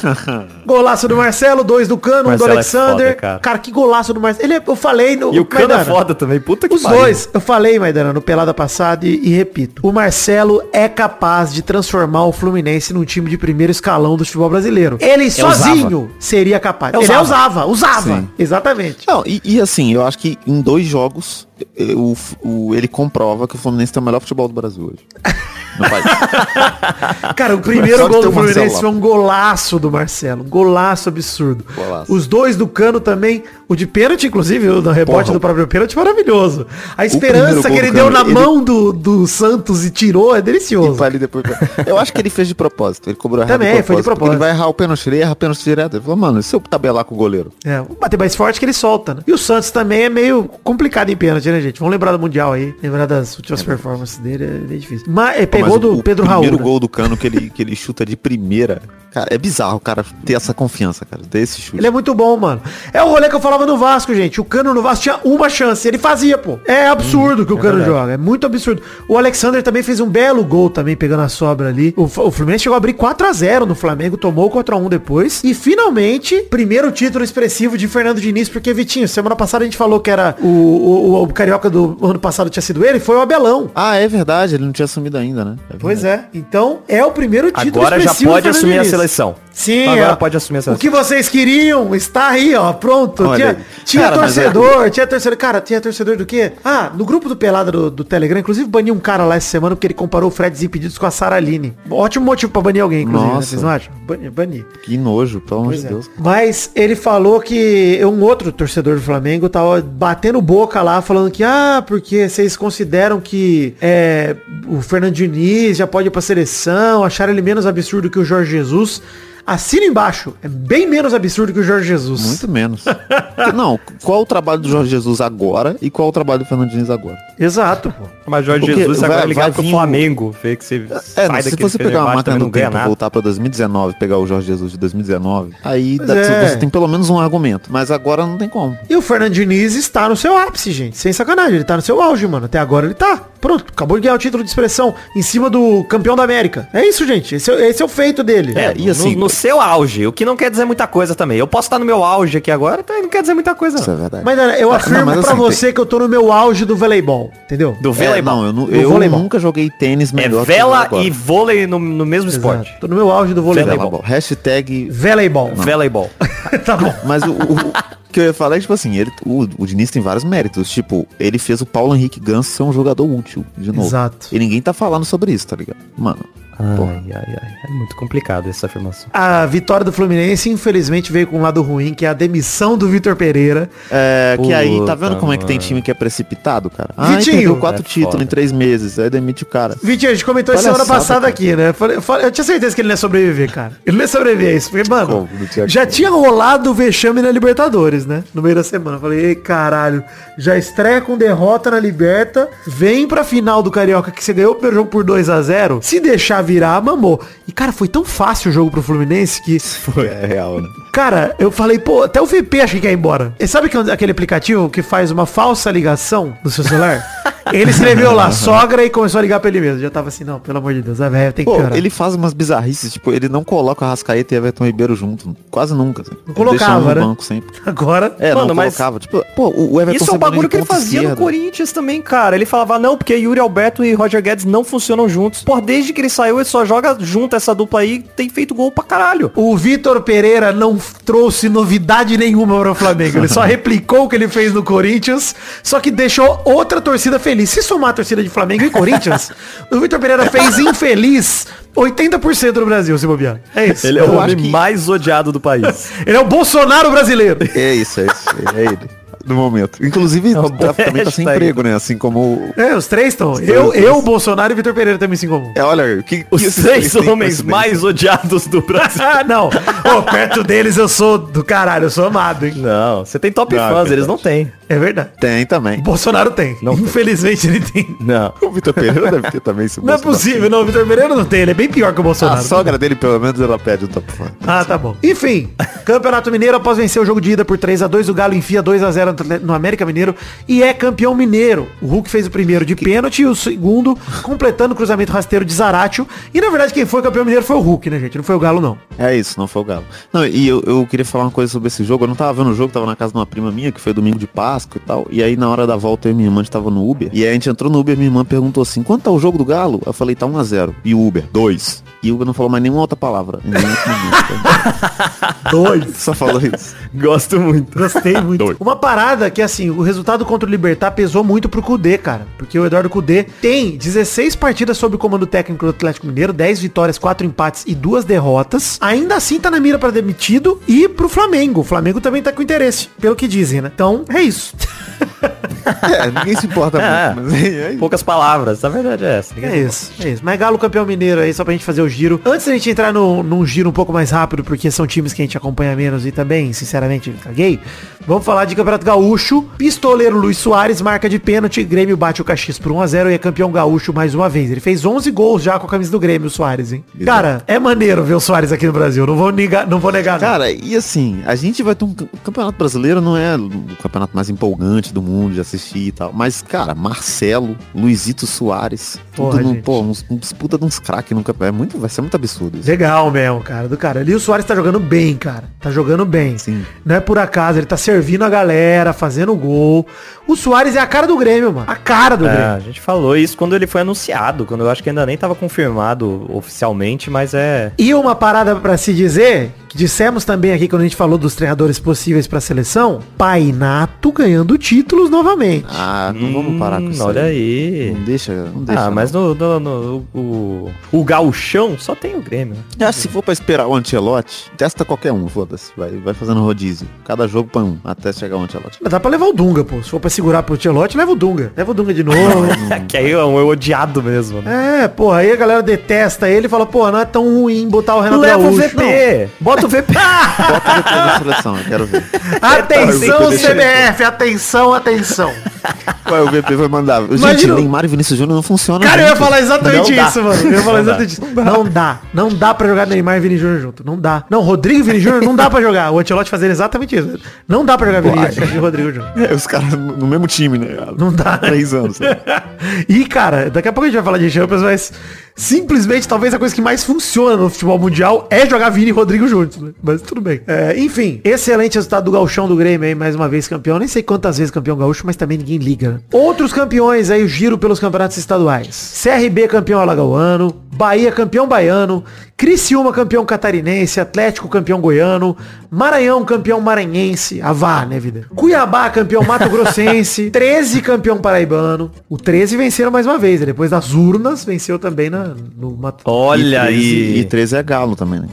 *laughs* golaço do Marcelo, dois do Cano, um do Marcelo é Alexander. foda, cara. cara. que golaço do Marcelo. Ele é- eu falei no. E o Cano é Maidana, foda também. Puta que Os pariu. dois, eu falei, Maidana, no Pelada passada e, e repito. O Marcelo é capaz de transformar o Fluminense num time de primeiro escalão do futebol brasileiro. Ele sozinho seria capaz. É Ele é usava. usava, usava. Exatamente. Não, e, e assim, eu acho que em dois jogos o, o- ele comprova que o Fluminense tem o melhor futebol do Brasil hoje. *laughs* *laughs* Cara, o primeiro gol do Fluminense foi um golaço do Marcelo. Um golaço absurdo. Golaço. Os dois do Cano também. O de pênalti, inclusive, o rebote Porra. do próprio pênalti, maravilhoso. A esperança que ele deu Cano, na ele- mão do, do Santos e tirou é delicioso. depois... Eu acho que ele fez de propósito. Ele cobrou Também, foi de propósito. Ele vai errar o pênalti, ele erra o pênalti direto. Ele falou, mano, e se eu tabelar com o goleiro? É, o bater mais forte que ele solta, né? E o Santos também é meio complicado em pênalti, né, gente? Vamos lembrar do Mundial aí. Lembrar das últimas performances dele é bem difícil. Mas é, Mas do o, Pedro o Raul. primeiro né? gol do Cano que ele, que ele chuta de primeira. Cara, é bizarro o cara ter essa confiança, cara. Ter esse chute. Ele é muito bom, mano. É o rolê que eu falava no Vasco, gente. O Cano no Vasco tinha uma chance. Ele fazia, pô. É absurdo o que o Cano verdade. joga. É muito absurdo. O Alexander também fez um belo gol também, pegando a sobra ali. O, o Fluminense chegou a abrir 4 a 0 no Flamengo, tomou 4 a 1 depois. E finalmente, primeiro título expressivo de Fernando Diniz, porque, Vitinho, semana passada a gente falou que era o, o, o- o Carioca do ano passado tinha sido ele, foi o Abelão. Ah, é verdade, ele não tinha assumido ainda, né? Pois é. Então, é o primeiro título Agora já pode assumir a Diniz. seleção. Sim, Agora ó, pode assumir a O seleção. que vocês queriam está aí, ó, pronto. Olha tinha tinha Cara, mas torcedor, tinha torcedor. Cara, tinha torcedor do quê? Ah, no grupo do Pelada do, do Telegram, inclusive bani um cara lá essa semana porque ele comparou o Fred Desimpedidos com a Sara Aline. Ótimo motivo pra banir alguém, inclusive, né? Nossa. Vocês não acham? Bani. bani. Que nojo, pelo amor de é. Deus. Mas ele falou que um outro torcedor do Flamengo tava batendo boca lá, falando que, ah, porque vocês consideram que é, o Fernando Diniz já pode ir pra seleção, acharam ele menos absurdo que o Jorge Jesus. Assina embaixo. É bem menos absurdo que o Jorge Jesus. Muito menos. Porque, *laughs* não, qual o trabalho do Jorge Jesus agora e qual o trabalho do Fernando Diniz agora? Exato, pô. Mas Jorge Porque Jesus vai- agora é vai ligado pro vir o- Flamengo. Vê que você É, sai não, se você pegar uma máquina do tempo e voltar pra 2019 pegar o Jorge Jesus de 2019, aí dá- é. você tem pelo menos um argumento. Mas agora não tem como. E o Fernando Diniz está no seu ápice, gente. Sem sacanagem. Ele tá no seu auge, mano. Até agora ele tá. Pronto. Acabou de ganhar o título de expressão em cima do campeão da América. É isso, gente. Esse é, esse é o feito dele. É, e assim- no, no seu auge, o que não quer dizer muita coisa também. Eu posso estar no meu auge aqui agora, então não quer dizer muita coisa. Isso é Não. verdade. Mas eu Ah, afirmo não, mas pra assim, você que eu tô no meu auge do voleibol. Entendeu? Do É, voleibol. não, eu, eu voleibol. nunca joguei tênis É melhor que eu vela e vôlei no, no mesmo esporte. Tô no meu auge do voleibol. Hashtag Voleibol. Voleibol. *laughs* tá bom. Mas o, o- o que eu ia falar é tipo assim, ele, o, o Diniz tem vários méritos. Tipo, ele fez o Paulo Henrique Ganso ser um jogador útil, de novo. Exato. E ninguém tá falando sobre isso, tá ligado? Mano, Ai, ai, ai. É muito complicado essa afirmação. A vitória do Fluminense, infelizmente, veio com um lado ruim, que é a demissão do Vitor Pereira. é, que aí, tá vendo como é que tem time que é precipitado, cara? Ah, Vitinho. perdeu quatro É títulos em três meses, aí demite o cara. Vitinho, a gente comentou isso semana passada cara. aqui, né? Eu, falei- eu tinha certeza que ele não ia sobreviver, cara. Ele não ia sobreviver a isso. Porque, mano, Como? Já como. tinha rolado o vexame na Libertadores, né? No meio da semana. Eu falei, ei, caralho, já estreia com derrota na Liberta, vem pra final do Carioca que você ganhou o jogo por 2 a 0 Se deixar virar, mamou. E, cara, foi tão fácil o jogo pro Fluminense que *laughs* Foi, é real, né? Cara, eu falei, pô, até o VP achei que ia embora. E sabe que é aquele aplicativo que faz uma falsa ligação no seu celular? *laughs* Ele escreveu lá, sogra, e começou a ligar pra ele mesmo. Já tava assim, não, pelo amor de Deus, a velha tem que Pô, piorar. ele faz umas bizarrices, tipo, ele não coloca o Arrascaeta e Everton Ribeiro junto. Quase nunca. Assim. Ele colocava, no né? banco sempre. *laughs* Agora, É, Mano, não mas- colocava. Tipo, pô, o Everton Isso é um sempre bagulho que ele fazia no esquerda. Corinthians também, cara. Ele falava, não, porque Yuri Alberto e Roger Guedes não funcionam juntos. Pô, desde que ele saiu, ele só joga junto essa dupla aí, tem feito gol pra caralho. o Vitor Pereira não trouxe novidade nenhuma para o Flamengo. Ele só *laughs* replicou o que ele fez no Corinthians, só que deixou outra torcida feliz. Se somar a torcida de Flamengo e Corinthians, *laughs* o Vitor Pereira fez infeliz 80% do Brasil, se bobear. É isso. Ele é o homem que- mais odiado do país. *laughs* Ele é o Bolsonaro brasileiro. É isso, é isso. É ele. No momento. Inclusive, É tá- também tá sem emprego, né? Assim como. o- É, os três estão. Eu, eu, Bolsonaro e Vitor Pereira também se incomum. É, olha, o que, Os que esses três têm homens mais odiados do Brasil. *laughs* Ah, não. Ô, perto deles eu sou do caralho, eu sou amado, hein? Não, você tem top Não, é fãs, verdade. eles não têm. É verdade. Tem O também. Bolsonaro tem. Não tem. Infelizmente ele tem. Não. O Vitor Pereira deve ter também esse Não é possível, não. O Vitor Pereira não tem. Ele é bem pior que o A Bolsonaro. sogra dele, pelo menos, ela pede um top fã. Ah, tá bom. Enfim, Campeonato Mineiro, após vencer o jogo de ida por 3 a 2 o Galo enfia 2 a 0 no América Mineiro e é campeão mineiro. O Hulk fez o primeiro de pênalti e o segundo completando o cruzamento rasteiro de Zaratio. E na verdade quem foi campeão mineiro foi o Hulk, né, gente? Não foi o Galo, não. É isso, não foi o Galo. Não, e eu, eu queria falar uma coisa sobre esse jogo. Eu não tava vendo o jogo, tava na casa de uma prima minha, que foi domingo de E tal. E aí, na hora da volta, eu e minha irmã estava no Uber. E aí a gente entrou no Uber e minha irmã perguntou assim, quanto tá o jogo do Galo? Eu falei, tá 1x0. E o Uber, 2. E o Uber não falou mais nenhuma outra palavra. *laughs* Dois. Só falou isso. Gosto muito. Gostei muito. Dois. Uma parada que, assim, o resultado contra o Libertar pesou muito pro Cudê, cara. Porque o Eduardo Cudê tem 16 partidas sob o comando técnico do Atlético Mineiro, 10 vitórias, 4 empates e 2 derrotas. Ainda assim tá na mira pra demitido e pro Flamengo. O Flamengo também tá com interesse, pelo que dizem, né? Então, é isso. *laughs* É, ninguém se importa É. muito. É. Poucas palavras, a verdade é essa. É isso, é isso. Mas Galo campeão mineiro aí, só pra gente fazer o giro. Antes da gente entrar no, num giro um pouco mais rápido, porque são times que a gente acompanha menos e também, sinceramente, caguei. Vamos falar de Campeonato Gaúcho. Pistoleiro Luiz Soares, marca de pênalti. Grêmio bate o Caxias por 1x0 e é campeão gaúcho mais uma vez. Ele fez 11 gols já com a camisa do Grêmio, o Soares, hein? Exato. Cara, é maneiro ver o Soares aqui no Brasil. Não vou negar, não vou negar. não. Cara, e assim, a gente vai ter um o campeonato brasileiro não é o campeonato mais empolgante do mundo de assistir e tal, mas cara, Marcelo, Luizito Soares, tudo Porra, no, gente. pô, uns, uns puta de uns craques no campeonato, é muito, vai ser muito absurdo isso. Legal mesmo, cara, do cara. Ali o Soares tá jogando bem, cara. Tá jogando bem. Sim. Não é por acaso, ele tá servindo a galera, fazendo gol. O Soares é a cara do Grêmio, mano. A cara do É, Grêmio. a gente falou isso quando ele foi anunciado, quando eu acho que ainda nem tava confirmado oficialmente, mas é. E uma parada pra se dizer, dissemos também aqui quando a gente falou dos treinadores possíveis pra seleção, Painato ganhando títulos novamente. Ah, não vamos parar com Hum, isso. Olha aí. Não deixa, não deixa. Ah, não. mas no, no, no- o, o gauchão só tem o Grêmio. Ah, se for pra esperar o Ancelotti, testa qualquer um, foda-se. Vai, vai fazendo rodízio. Cada jogo põe um, até chegar o Ancelotti. Mas dá pra levar o Dunga, pô. Se for pra segurar pro Tchelote, leva o Dunga. Leva o Dunga de novo. *laughs* que aí é um odiado mesmo, né? é, pô, aí a galera detesta ele e fala, pô, não é tão ruim botar o Renato Leva o Gaúcho. VP! Bota o VP! Bota o VP na seleção, eu quero ver. Atenção, CBF, atenção, atenção. Vai, o VP vai mandar. Gente, Imagina- Neymar e Vinícius Júnior não funcionam Cara, eu ia falar exatamente Não dá. isso, mano. Eu ia falar Não dá. exatamente isso. Não dá. Não dá pra jogar Neymar e Vini Júnior junto. Não dá. Não, Rodrigo e Vini Júnior não dá pra jogar. O Ancelotti fazendo exatamente isso. Não dá pra jogar Vini e Rodrigo junto. É, os caras no mesmo time, né? Não dá. Três anos. né? *laughs* E, cara, daqui a pouco a gente vai falar de Champions, mas simplesmente talvez a coisa que mais funciona no futebol mundial é jogar Vini e Rodrigo juntos, né? Mas tudo bem. É, enfim, excelente resultado do Gauchão do Grêmio aí, mais uma vez campeão. Nem sei quantas vezes campeão gaúcho, mas também ninguém liga. né? Outros campeões aí, o giro pelos campeonatos estaduais. CRB campeão alagoano, Bahia campeão baiano, Criciúma campeão catarinense, Atlético campeão goiano, Maranhão campeão maranhense, Avá, né, vida? Cuiabá campeão mato grossense, 13 *laughs* campeão paraibano. O 13 venceram mais uma vez, né? depois das urnas venceu também na, no Mato. Olha e 13, aí. E 13 é galo também, né?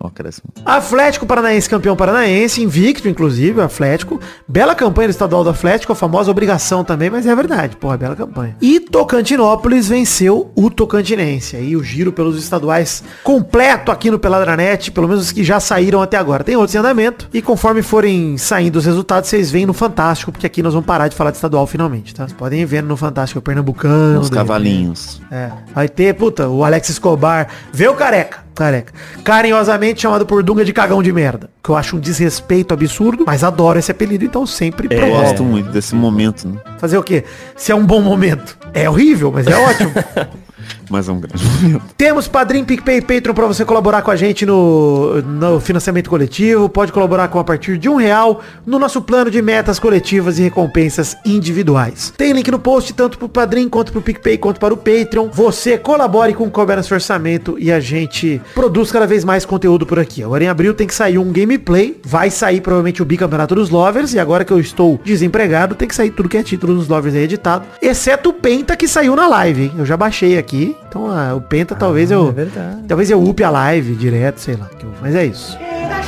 Ó, acréscimo. Atlético Paranaense campeão paranaense, invicto inclusive, o Atlético. Bela campanha do estadual do Atlético, a famosa obrigação também, mas é verdade, porra, bela campanha. E Tocantinópolis venceu o Tocantinense. Aí o giro pelos estaduais completo aqui no Peladranet, pelo menos os que já saíram até agora. Tem outros em andamento e conforme forem saindo os resultados, vocês veem no Fantástico, porque aqui nós vamos parar de falar de estadual finalmente, tá? Vocês podem ir vendo no Fantástico o Pernambucano. Os cavalinhos. é, vai ter, puta, o Alex Escobar. Vê o careca. Careca. Carinhosamente chamado por Dunga de cagão de merda. Que eu acho um desrespeito absurdo, mas adoro esse apelido, então sempre Eu provoco. gosto muito desse momento, né? Fazer o quê? Se é um bom momento. É horrível, mas é ótimo. *laughs* Mas é um grande momento. *laughs* Temos Padrim, PicPay e Patreon pra você colaborar com a gente no, no financiamento coletivo. Pode colaborar com a partir de um real no nosso plano de metas coletivas e recompensas individuais. Tem link no post tanto pro Padrim, quanto pro PicPay, quanto para o Patreon. Você colabore com o seu orçamento e a gente produz cada vez mais conteúdo por aqui. Agora em abril tem que sair um gameplay. Vai sair provavelmente o bicampeonato dos Lovers. E agora que eu estou desempregado, tem que sair tudo que é título dos Lovers aí editado. Exceto o Penta que saiu na live, hein? Eu já baixei aqui. Então ah, o Penta talvez eu... é verdade. Talvez eu upe a live direto, sei lá. Mas é isso. Era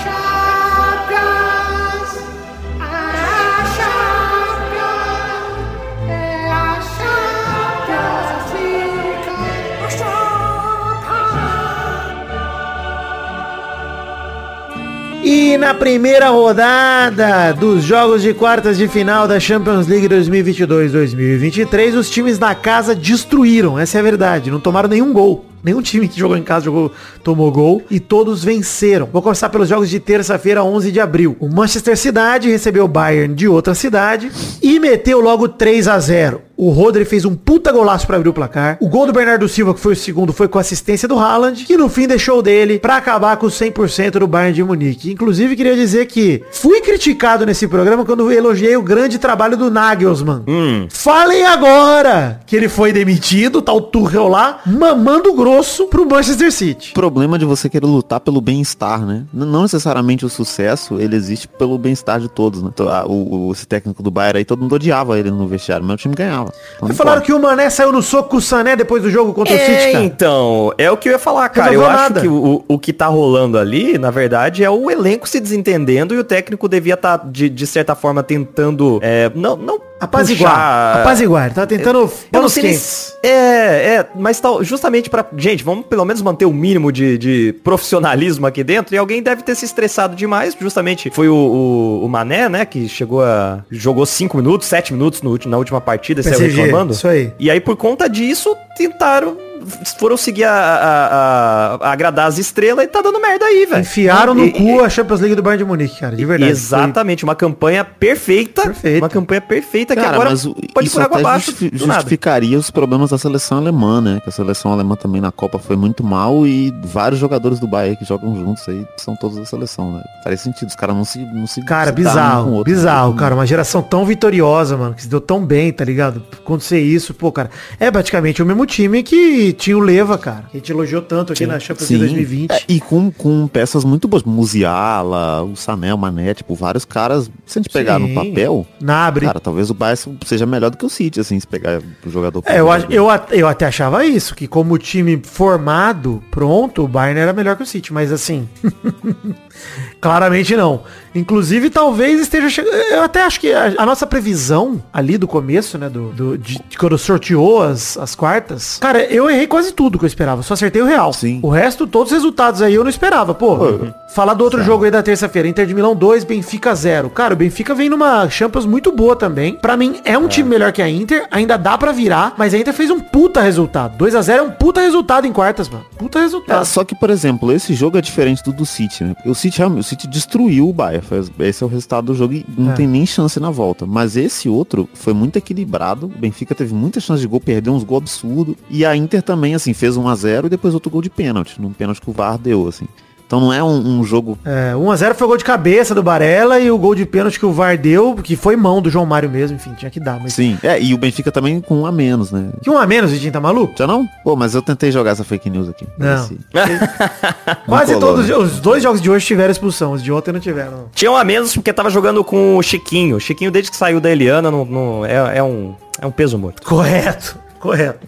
E na primeira rodada dos jogos de quartas de final da Champions League 2022-2023, os times da casa destruíram, essa é a verdade, não tomaram nenhum gol. Nenhum time que jogou em casa jogou, tomou gol e todos venceram. Vou começar pelos jogos de terça-feira, 11 de abril. O Manchester City recebeu o Bayern de outra cidade e meteu logo 3 a 0. O Rodri fez um puta golaço pra abrir o placar. O gol do Bernardo Silva, que foi o segundo, foi com assistência do Haaland, que no fim deixou dele pra acabar com os 100% do Bayern de Munique. Inclusive, queria dizer que fui criticado nesse programa quando elogiei o grande trabalho do Nagelsmann. Falem agora que ele foi demitido, tá o Tuchel lá, mamando grosso pro Manchester City. O problema de você querer lutar pelo bem-estar, né? Não necessariamente o sucesso, ele existe pelo bem-estar de todos, né? Então, ah, O, o- esse técnico do Bayern aí, todo mundo odiava ele no vestiário, mas o time ganhava. Então, Falaram pode. que o Mané saiu no soco com o Sané depois do jogo contra o City, É, cara. então, é o que eu ia falar, cara. Resolveu eu acho nada. que o, o que tá rolando ali, na verdade, é o elenco se desentendendo e o técnico devia estar, de, de certa forma, tentando. é, não, não. Apaziguar. puxar- Apaziguar. Tá tentando Eu não panos sei se- É, é, mas tal, justamente pra. Gente, vamos pelo menos manter o mínimo de, de profissionalismo aqui dentro. E alguém deve ter se estressado demais. Justamente foi o, o, o Mané, né? Que chegou a. jogou 5 minutos, 7 minutos no, na última partida, saiu reclamando. isso aí. E aí, por conta disso, tentaram. Foram seguir a, a- a- a agradar as estrelas e tá dando merda aí, velho. Enfiaram no E- cu a Champions League do Bayern de Munique, cara. De verdade. Exatamente, uma campanha perfeita. Perfeita. Uma campanha perfeita que Cara, agora mas pode por água abaixo nada. justificaria os problemas da seleção alemã, né? Que a seleção alemã também na Copa foi muito mal e vários jogadores do Bayern que jogam juntos aí são todos da seleção, né? Faz sentido, os caras não se, não se Cara, se um bizarro, com o outro. bizarro, cara. Uma geração tão vitoriosa, mano, que se deu tão bem, tá ligado? Acontecer isso, pô, cara. É praticamente o mesmo time que tinha o Leva, cara. Que a gente elogiou tanto aqui na Champions League 2020. É, e com, com peças muito boas. Musiala, o Sané, o Mané, tipo, vários caras. Se a gente pegar Sim. no papel, Nabre. cara, talvez o Bayern seja melhor do que o City, assim, se pegar o jogador. É, eu, jogador. eu, eu até achava isso, que como time formado, pronto, o Bayern era melhor que o City, mas assim, *laughs* claramente não. Inclusive, talvez esteja chegando. Eu até acho que a, a nossa previsão ali do começo, né, do, do- de, de quando sorteou as, as quartas, cara, eu errei quase tudo que eu esperava, só acertei o real. Sim. O resto, todos os resultados aí eu não esperava, pô. Falar do outro jogo aí da terça-feira, Inter de Milão 2, Benfica 0. Cara, o Benfica vem numa Champions muito boa também. Pra mim, é um time melhor que a Inter, ainda dá pra virar, mas a Inter fez um puta resultado. 2 a 0 é um puta resultado em quartas, mano. Puta resultado. É, só que, por exemplo, esse jogo é diferente do do City, né? O City, o City destruiu o Bayern. Esse é o resultado do jogo e não É. tem nem chance na volta. Mas esse outro foi muito equilibrado. O Benfica teve muita chance de gol, perdeu uns gols absurdos. E a Inter também, assim, fez 1 a 0 e depois outro gol de pênalti. Num pênalti que o VAR deu, assim. Então não é um, um jogo... É, 1x0 foi o gol de cabeça do Barella e o gol de pênalti que o VAR deu, que foi mão do João Mário mesmo, enfim, tinha que dar. Mas Sim, é, e o Benfica também com um a menos, né? que um a menos, Vitinho, tá maluco? Já não? Pô, mas eu tentei jogar essa fake news aqui. Não. Esse- *laughs* Quase colou, todos né? os dois jogos de hoje tiveram expulsão, os de ontem não tiveram. Tinha um a menos porque tava jogando com o Chiquinho. O Chiquinho, desde que saiu da Eliana, não, não- é, é um, é um peso morto. Correto, correto.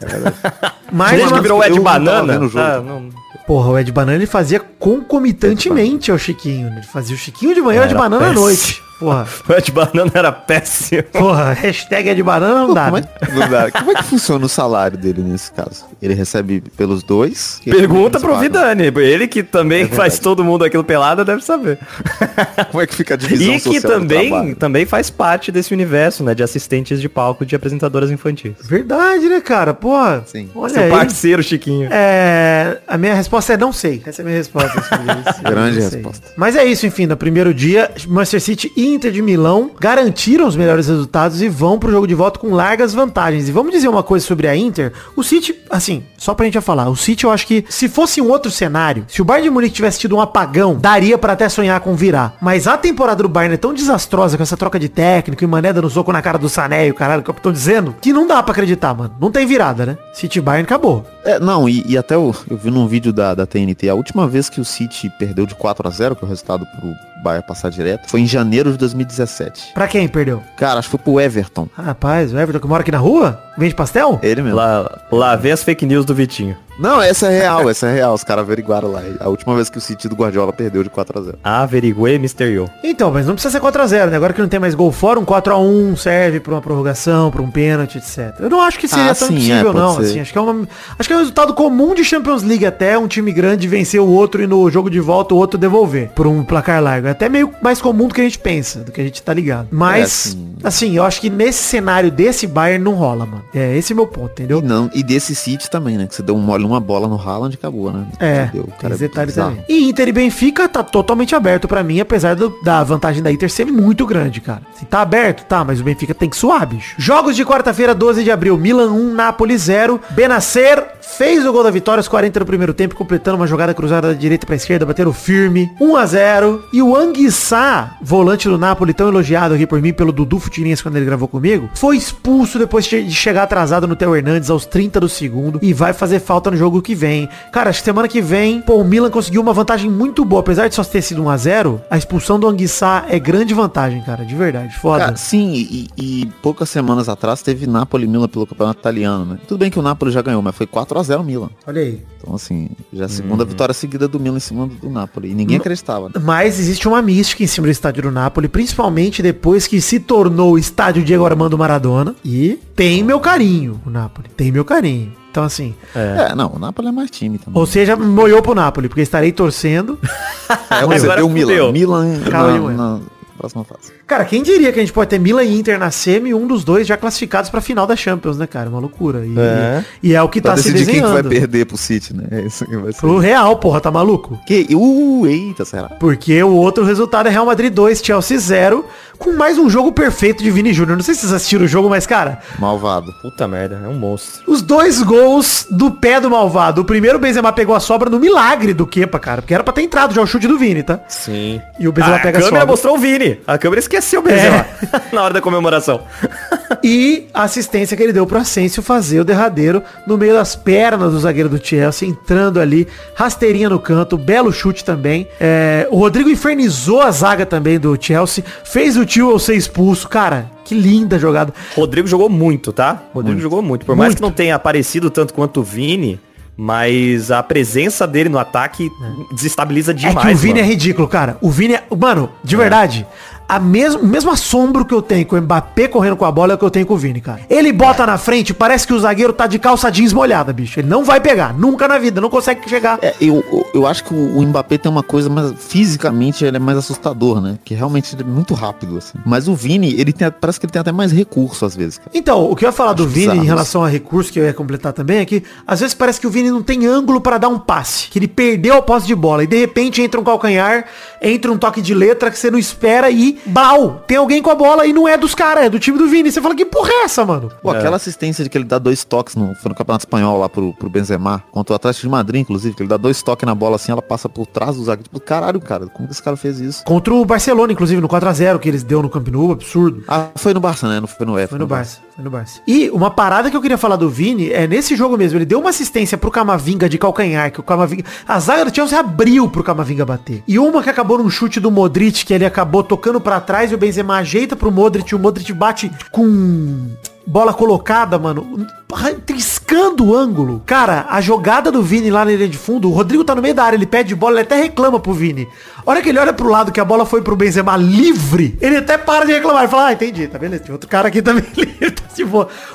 Mais Desde *laughs* uma... que virou o Ed não Banana. vendo o jogo. ah, não- Porra, o Ed Banana ele fazia concomitantemente ao Chiquinho. né? Ele fazia o Chiquinho de manhã e o Ed Banana à noite. Porra, *laughs* O de banana era péssimo. porra, hashtag é de banana não dá, Como é, né? que, não dá. Como é que funciona o salário dele nesse caso? Ele recebe pelos dois? Pergunta Eles pro? Vidani. Ele que também É faz todo mundo aquilo pelado deve saber. *laughs* Como é que fica a divisão E que social do também, também faz parte desse universo, né? De assistentes de palco de apresentadoras infantis. Verdade, né, cara? Porra, Sim. olha Seu aí. parceiro, Chiquinho. É, a minha resposta é não sei. Essa é a minha resposta. *laughs* Grande resposta. Mas é isso, enfim. No primeiro dia, Manchester City e Inter de Milão garantiram os melhores resultados e vão pro jogo de volta com largas vantagens. E vamos dizer uma coisa sobre a Inter. O City, assim, só pra gente falar. O City, eu acho que se fosse um outro cenário, se o Bayern de Munique tivesse tido um apagão, daria pra até sonhar com virar. Mas a temporada do Bayern é tão desastrosa com essa troca de técnico e Mané dando soco na cara do Sané e o caralho que eu tô dizendo, que não dá pra acreditar, mano. Não tem virada, né? City Bayern acabou. É, não, e, e até eu, eu vi num vídeo da, da TNT, a última vez que o City perdeu de 4 a 0 que é o resultado pro Bayern passar direto, foi em janeiro de 2017. Pra quem perdeu? Cara, acho que foi pro Everton. Rapaz, o Everton que mora aqui na rua? Vende pastel? Ele mesmo. Lá, lá vem as fake news do Vitinho. Não, essa é real, essa é real. Os caras averiguaram lá. A última vez que o City do Guardiola perdeu de 4 a 0 Averiguei Mr. Yo. Então, mas não precisa ser 4x0, né? Agora que não tem mais gol fora, um 4x1 serve pra uma prorrogação, pra um pênalti, etc. Eu não acho que seria Ah, tão sim, impossível, é, não. ser. Assim, acho, que é uma, acho que é um resultado comum de Champions League até um time grande vencer o outro e no jogo de volta o outro devolver por um placar largo. É até meio mais comum do que a gente pensa, do que a gente tá ligado. Mas, É, sim. assim, eu acho que nesse cenário desse Bayern não rola, mano. É, esse é o meu ponto, entendeu? E, não, e desse City também, né? Que você deu um mole numa bola no Haaland e acabou, né? É, Entendeu? O tem cara esse é detalhe bizarro. também. E Inter e Benfica tá totalmente aberto pra mim, apesar do- da vantagem da Inter ser muito grande, cara. Assim, tá aberto, tá, mas o Benfica tem que suar, bicho. Jogos de quarta-feira, 12 de abril, Milan 1, Napoli 0. Benacer fez o gol da vitória aos 40 no primeiro tempo, completando uma jogada cruzada da direita pra esquerda, batendo firme. 1 a 0 E o Anguissá, volante do Napoli, tão elogiado aqui por mim pelo Dudu Futirinhas quando ele gravou comigo, foi expulso depois de chegar atrasado no Theo Hernandes aos 30 do segundo e vai fazer falta no jogo que vem. Cara, acho que semana que vem, pô, o Milan conseguiu uma vantagem muito boa. Apesar de só ter sido 1x0, a expulsão do Anguissá é grande vantagem, cara. De verdade. Foda. Cara, sim, e, e poucas semanas atrás teve Napoli e Milan pelo campeonato italiano, né? Tudo bem que o Napoli já ganhou, mas foi 4 a 0 Milan. Olha aí. Então, assim, já é a segunda Uhum. vitória seguida do Milan em cima do, do Napoli. E ninguém acreditava. né? Mas existe uma mística em cima do estádio do Napoli, principalmente depois que se tornou o estádio Diego Armando Maradona. E tem meu carinho, o Napoli. Tem meu carinho. Então, assim, É. não, o Napoli é mais time também. ou seja, molhou pro Napoli, porque estarei torcendo. É, *laughs* agora deu o Milan. Milan Calma aí, na, mano. na próxima fase. Cara, quem diria que a gente pode ter Milan e Inter na semi, um dos dois já classificados pra final da Champions, né, cara? Uma loucura. E É. e é o que Pra tá se decidir quem que vai desenhando. perder pro City, né? É isso que vai ser. Pro Real, porra, tá maluco? Que, uh, eita, será? Porque o outro resultado é Real Madrid 2, Chelsea 0, com mais um jogo perfeito de Vini Júnior. Não sei se vocês assistiram o jogo, mas, cara, Malvado. Puta merda, é um monstro. os dois gols do pé do malvado. O primeiro, o Benzema pegou a sobra no milagre do Kepa, cara. Porque era pra ter entrado já o chute do Vini, tá? Sim. E o Benzema Ah, a pega a câmera sobra. mostrou o Vini. A câmera esqueceu o Benzema *laughs* na hora da comemoração. E a assistência que ele deu pro Asensio fazer o derradeiro no meio das pernas do zagueiro do Chelsea, entrando ali, rasteirinha no canto, belo chute também. É, o Rodrigo infernizou a zaga também do Chelsea, fez o tio ao ser expulso. Cara, que linda jogada. Rodrigo jogou muito, tá? Rodrigo jogou muito. Por mais Muito. que não tenha aparecido tanto quanto o Vini, mas a presença dele no ataque desestabiliza demais. é que o Vini é mano. ridículo, cara. O Vini é... Mano, de verdade... A mesmo, o mesmo assombro que eu tenho com o Mbappé correndo com a bola é o que eu tenho com o Vini, cara. Ele bota na frente, parece que o zagueiro tá de calça jeans molhada, bicho. Ele não vai pegar, nunca na vida, não consegue chegar. É, eu, eu- acho que o, Mbappé tem uma coisa, mas fisicamente ele é mais assustador, né? Que realmente ele é muito rápido, assim. Mas o Vini, ele tem, parece que ele tem até mais recurso às vezes, cara. Então, o que eu ia falar do Acho Vini bizarro em relação a recurso que eu ia completar também é que às vezes parece que o Vini não tem ângulo para dar um passe, que ele perdeu a posse de bola e de repente entra um calcanhar, entra um toque de letra que você não espera e blau, tem alguém com a bola e não é dos caras, é do time do Vini. Você fala que porra é essa, mano? Pô, aquela assistência de que ele dá dois toques no, foi no Campeonato Espanhol lá pro, pro Benzema, contra o Atlético de Madrid, inclusive, que ele dá dois toques na bola assim, ela passa por trás do zagueiro. Tipo, caralho, cara, como que esse cara fez isso? Contra o Barcelona, inclusive, no 4x0 que eles deu no Camp Nou, absurdo. Ah, foi no Barça, né? Não foi no F. Foi no Barça, foi no Barça. E uma parada que eu queria falar do Vini é nesse jogo mesmo, ele deu uma assistência pro Camavinga de calcanhar, que o Camavinga, a zaga do Chelsea abriu pro Camavinga bater. E uma que acabou num chute do Modric, que ele acabou tocando pra trás e o Benzema ajeita pro Modric, o Modric bate com bola colocada, mano. Triscando o ângulo. Cara, a jogada do Vini lá na linha de fundo, o Rodrigo tá no meio da área, ele pede bola, ele até reclama pro Vini. A hora que ele olha pro lado que a bola foi pro Benzema livre, ele até para de reclamar. Ele fala, ah, entendi, tá beleza. Tem outro cara aqui *laughs* também livre, tá.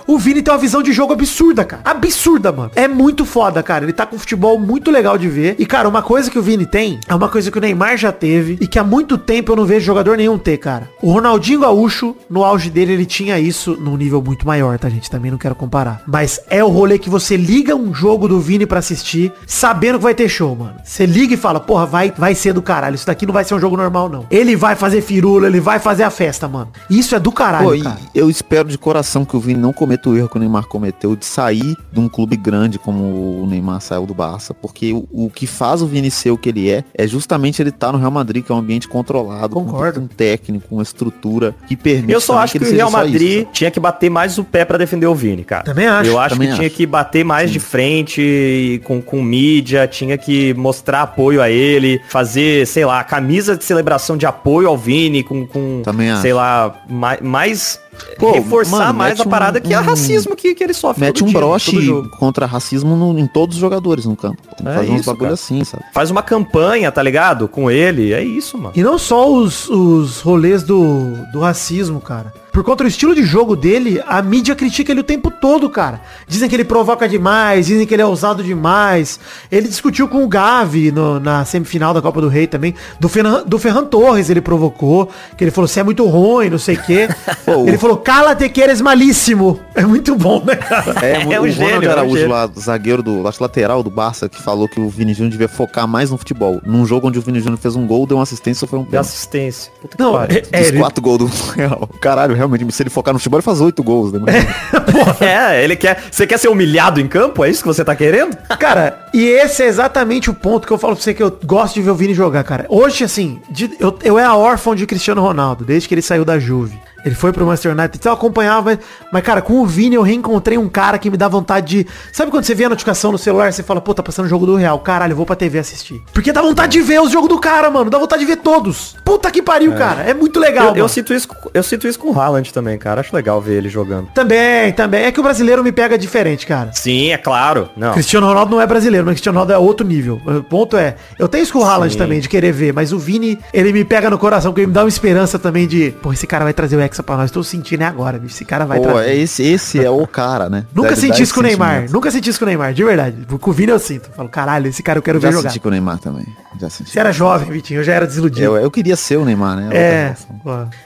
O Vini tem uma visão de jogo absurda, cara. Absurda, mano. É muito foda, cara. Ele tá com futebol muito legal de ver. E, cara, uma coisa que o Vini tem é uma coisa que o Neymar já teve e que há muito tempo eu não vejo jogador nenhum ter, cara. O Ronaldinho Gaúcho, no auge dele, ele tinha isso num nível muito maior, tá, gente? Também não quero comparar. Mas é o rolê que você liga um jogo do Vini pra assistir, sabendo que vai ter show, mano. Você liga e fala, porra, vai, vai ser do caralho. Isso daqui não vai ser um jogo normal, não. Ele vai fazer firula, ele vai fazer a festa, mano. Isso é do caralho, Pô, e cara. eu espero de coração que o Vini não cometa o erro que o Neymar cometeu de sair de um clube grande como o Neymar saiu do Barça, porque o, o que faz o Vini ser o que ele é, é justamente ele estar no Real Madrid, que é um ambiente controlado, Concordo. com um técnico, uma estrutura que permite Eu só acho que, ele o Real Madrid isso. tinha que bater mais o pé pra defender o Vini, cara. Também acho. Eu acho que tinha acho. que bater mais de frente com, com mídia, tinha que mostrar apoio a ele, fazer, sei lá, camisa de celebração de apoio ao Vini com, com Também acho. sei lá, mais, mais Pô, reforçar mano, mais a parada um- que é um- racismo que, que ele sofre Mete um dia, broche contra racismo no- em todos os jogadores no campo. Tem que É fazer uns bagulho cara. assim, sabe? Faz uma campanha, tá ligado? Com ele, é isso, mano. E não só os, os rolês do, do racismo, cara. Por conta do estilo de jogo dele, a mídia critica ele o tempo todo, cara. Dizem que ele provoca demais, dizem que ele é ousado demais. Ele discutiu com o Gavi no- na semifinal da Copa do Rei também. Do, Ferran, do Ferran Torres ele provocou, que ele falou, você é muito ruim, não sei o quê. *laughs* Pô, ele falou, cala-te que eres malíssimo. É muito bom, né, cara? É, *laughs* É o um Ronald gênio, é um Araújo gênio. lá, zagueiro do acho, lateral do Barça, que falou que o Vini Júnior devia focar mais no futebol. Num jogo onde o Vini Júnior fez um gol, deu uma assistência sofreu um pênalti. assistência. Puta que Não, pariu. é, é, Dos ele- quatro gols do Real. Caralho, realmente, se ele focar no futebol, ele faz oito gols, né? *laughs* É, ele quer. Você quer ser humilhado em campo? É isso que você tá querendo? Cara, e esse é exatamente o ponto que eu falo pra você que eu gosto de ver o Vini jogar, cara. Hoje, assim, de- eu, eu é a órfão de Cristiano Ronaldo, desde que ele saiu da Juve. Ele foi pro Manchester United, então eu acompanhava, mas cara, com o Vini eu reencontrei um cara que me dá vontade de... Sabe quando você vê a notificação no celular você fala, pô, tá passando o jogo do Real, caralho, eu vou pra TV assistir. Porque dá vontade de ver os jogos do cara, mano, dá vontade de ver todos. Puta que pariu, cara, é muito legal, Eu, eu sinto isso, com- eu sinto isso com o Haaland também, cara. Acho legal ver ele jogando. Também, também. É que o brasileiro me pega diferente, cara. Sim, é claro. Não. Cristiano Ronaldo não é brasileiro, mas Cristiano Ronaldo é outro nível. O ponto é, eu tenho isso com o Haaland Sim. também, de querer ver, mas o Vini, ele me pega no coração, porque ele me dá uma esperança também de, pô, esse cara vai trazer o Hexa pra nós. Tô sentindo é agora, bicho. Esse cara vai Pô, trazer. é esse, esse é o cara, né? Nunca senti isso com o Neymar. Nunca senti isso com o Neymar, de verdade. Com o Vini eu sinto. Falo, caralho, esse cara eu quero Já ver jogar. senti com o Neymar também. Já senti. Você era jovem, Vitinho, eu já era desiludido. Eu, eu queria ser o Neymar, né? É.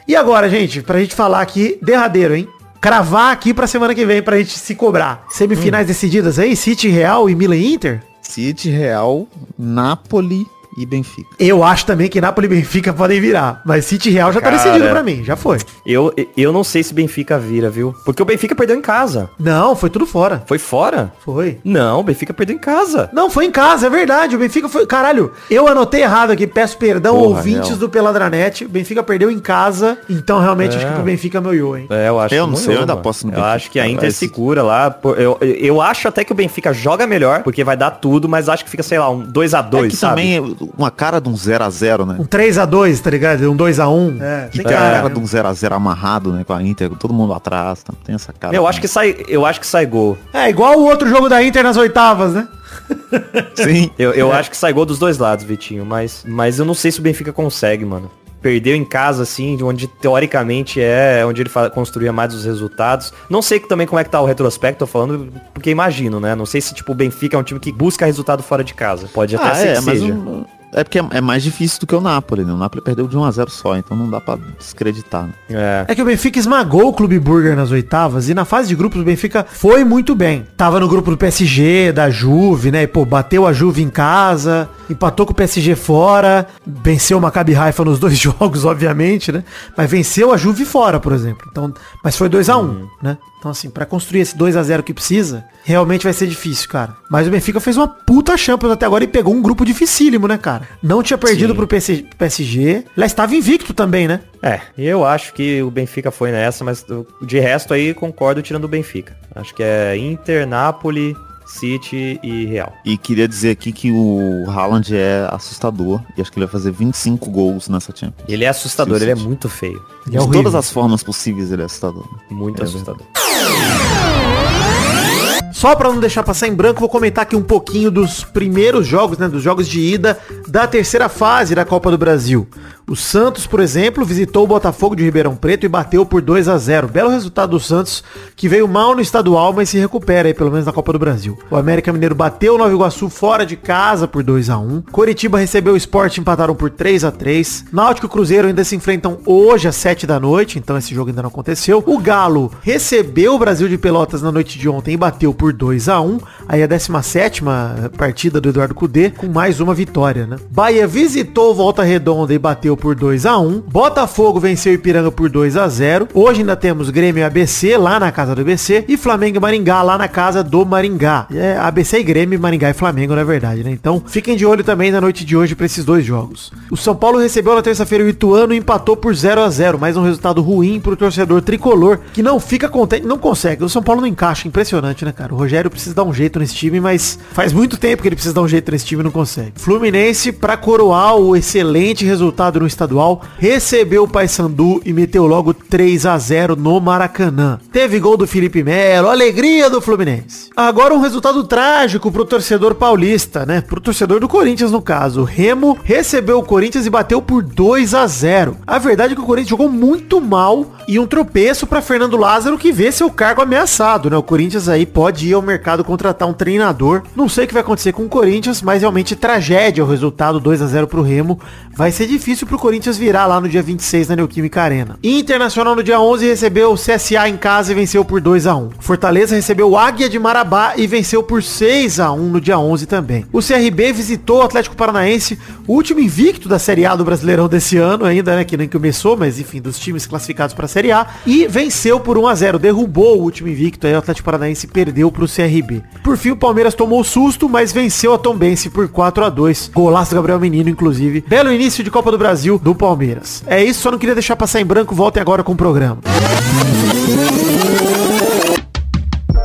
E agora, gente, pra gente falar aqui, derradeiro, hein? Cravar aqui pra semana que vem, pra gente se cobrar. Semifinais decididas aí, City Real e Milan Inter? City, Real, Napoli e Benfica. Eu acho também que Napoli e Benfica podem virar. Mas City Real já Cara, tá decidido pra mim, já foi. Eu, eu não sei se Benfica vira, viu? Porque o Benfica perdeu em casa. Não, foi tudo fora. Foi fora? Foi. Não, o Benfica perdeu em casa. Não, foi em casa, é verdade. O Benfica foi. Caralho, eu anotei errado aqui, peço perdão Porra, ouvintes real. do Peladranet. O Benfica perdeu em casa, então realmente É. acho que pro Benfica moiou, hein? É, eu acho Eu que não sei, eu ainda aposto no Eu Benfica, acho que a Inter vai se se- cura lá. Eu, eu acho até que o Benfica joga melhor, porque vai dar tudo, mas acho que fica, sei lá, um 2x2, É que sabe? também é uma cara de um 0x0, né? Um 3x2, tá ligado? Um 2x1. É, Que tem cara. cara de um 0x0 amarrado, né? Com a Inter, com todo mundo atrás. Tá? Tem essa cara. Eu acho que sai, eu acho que sai gol. É, igual o outro jogo da Inter nas oitavas, né? *laughs* *laughs* Sim. Eu, eu acho que sai gol dos dois lados, Vitinho, mas, mas eu não sei se o Benfica consegue, mano. Perdeu em casa, assim, de onde teoricamente é onde ele construía mais os resultados. Não sei que- também como é que tá o retrospecto, tô falando, porque imagino, né? Não sei se, tipo, o Benfica é um time que busca resultado fora de casa. Pode até Ah, ser é, que mas seja. um- é porque é, é mais difícil do que o Napoli, né? O Napoli perdeu de 1x0 só, então não dá pra descreditar. Né? É. É que o Benfica esmagou o Clube Burger nas oitavas e na fase de grupos o Benfica foi muito bem. Tava no grupo do PSG, da Juve, né? E, pô, bateu a Juve em casa, empatou com o PSG fora, venceu o Maccabi Haifa nos dois *laughs* jogos, obviamente, né? Mas venceu a Juve fora, por exemplo. Então, mas foi 2 a 1 né? Então, assim, pra construir esse 2 a 0 que precisa, realmente vai ser difícil, cara. Mas o Benfica fez uma puta Champions até agora e pegou um grupo dificílimo, né, cara? Não tinha perdido Sim. pro PC PSG. Lá estava invicto também, né? É, eu acho que o Benfica foi nessa, mas de resto aí concordo tirando o Benfica. Acho que é Inter, Napoli, City e Real. E queria dizer aqui que o Haaland é assustador. E acho que ele vai fazer 25 gols nessa Champions. Ele é assustador, ele é muito feio. É De horrível. todas as formas possíveis ele é assustador. Muito É assustador. Yeah. Só pra não deixar passar em branco, vou comentar aqui um pouquinho dos primeiros jogos, né, dos jogos de ida da terceira fase da Copa do Brasil. O Santos, por exemplo, visitou o Botafogo de Ribeirão Preto e bateu por 2 a 0. Belo resultado do Santos, que veio mal no estadual, mas se recupera aí pelo menos na Copa do Brasil. O América Mineiro bateu o Nova Iguaçu fora de casa por 2 a 1. Coritiba recebeu o Sport e empataram por 3 a 3. Náutico e Cruzeiro ainda se enfrentam hoje às 7 da noite, então esse jogo ainda não aconteceu. O Galo recebeu o Brasil de Pelotas na noite de ontem e bateu por 2 a 1. Aí a 17 partida do Eduardo Cudê com mais uma vitória, né? Bahia visitou Volta Redonda e bateu por 2 a 1. Botafogo venceu Ipiranga por 2 a 0. Hoje ainda temos Grêmio ABC lá na casa do ABC e Flamengo e Maringá lá na casa do Maringá. É ABC e Grêmio, Maringá e Flamengo, na verdade, né? Então, fiquem de olho também na noite de hoje para esses dois jogos. O São Paulo recebeu na terça-feira o Ituano e empatou por 0 a 0, mais um resultado ruim pro torcedor tricolor que não fica contente, não consegue. O São Paulo não encaixa, impressionante, né, cara? O Rogério precisa dar um jeito nesse time, mas faz muito tempo que ele precisa dar um jeito nesse time e não consegue. Fluminense para coroar o excelente resultado no estadual, recebeu o Paysandu e meteu logo 3 a 0 no Maracanã. Teve gol do Felipe Melo, alegria do Fluminense. Agora um resultado trágico pro torcedor paulista, né? Pro torcedor do Corinthians no caso. O Remo recebeu o Corinthians e bateu por 2 a 0. A verdade é que o Corinthians jogou muito mal e um tropeço para Fernando Lázaro que vê seu cargo ameaçado, né? O Corinthians aí pode ir ao mercado contratar um treinador. Não sei o que vai acontecer com o Corinthians, mas realmente tragédia o resultado 2 a 0 pro Remo. Vai ser difícil pro Corinthians virar lá no dia 26 na Neoquímica Arena. Internacional no dia 11 recebeu o CSA em casa e venceu por 2 a 1. Fortaleza recebeu o Águia de Marabá e venceu por 6 a 1 no dia 11 também. O CRB visitou o Atlético Paranaense, o último invicto da Série A do Brasileirão desse ano ainda, né, que nem começou, mas enfim, dos times classificados para a Série A e venceu por 1 a 0, derrubou o último invicto aí o Atlético Paranaense perdeu pro CRB. Por fim, o Palmeiras tomou susto, mas venceu a Tombense por 4 a 2. Golaço do Gabriel Menino, inclusive. Belo início de Copa do Brasil do Palmeiras. É isso, só não queria deixar passar em branco, voltem agora com o programa.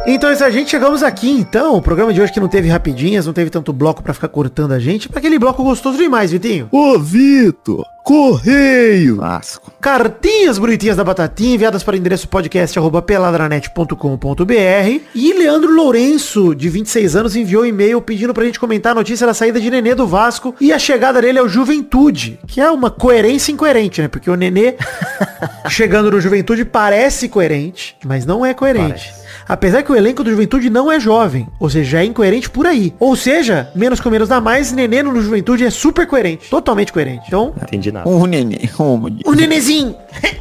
Então, a gente chegamos aqui, então, o programa de hoje que não teve rapidinhas, não teve tanto bloco pra ficar cortando a gente, pra aquele bloco gostoso demais, Vitinho. Ô, Vitor! Correio! Vasco. Cartinhas bonitinhas da Batatinha, enviadas para o endereço podcast arroba peladranet.com.br. E Leandro Lourenço, de 26 anos, enviou um e-mail pedindo pra gente comentar a notícia da saída de Nenê do Vasco e a chegada dele ao Juventude, que é uma coerência incoerente, né? Porque o Nenê *laughs* chegando no Juventude parece coerente, mas não é coerente. Parece. Apesar que o elenco do Juventude não é jovem, ou seja, é incoerente por aí. Ou seja, menos com menos dá mais, Nenê no Juventude é super coerente, totalmente coerente. Então, Entendi nada. O neném. Oh, o Nenezinho. *laughs*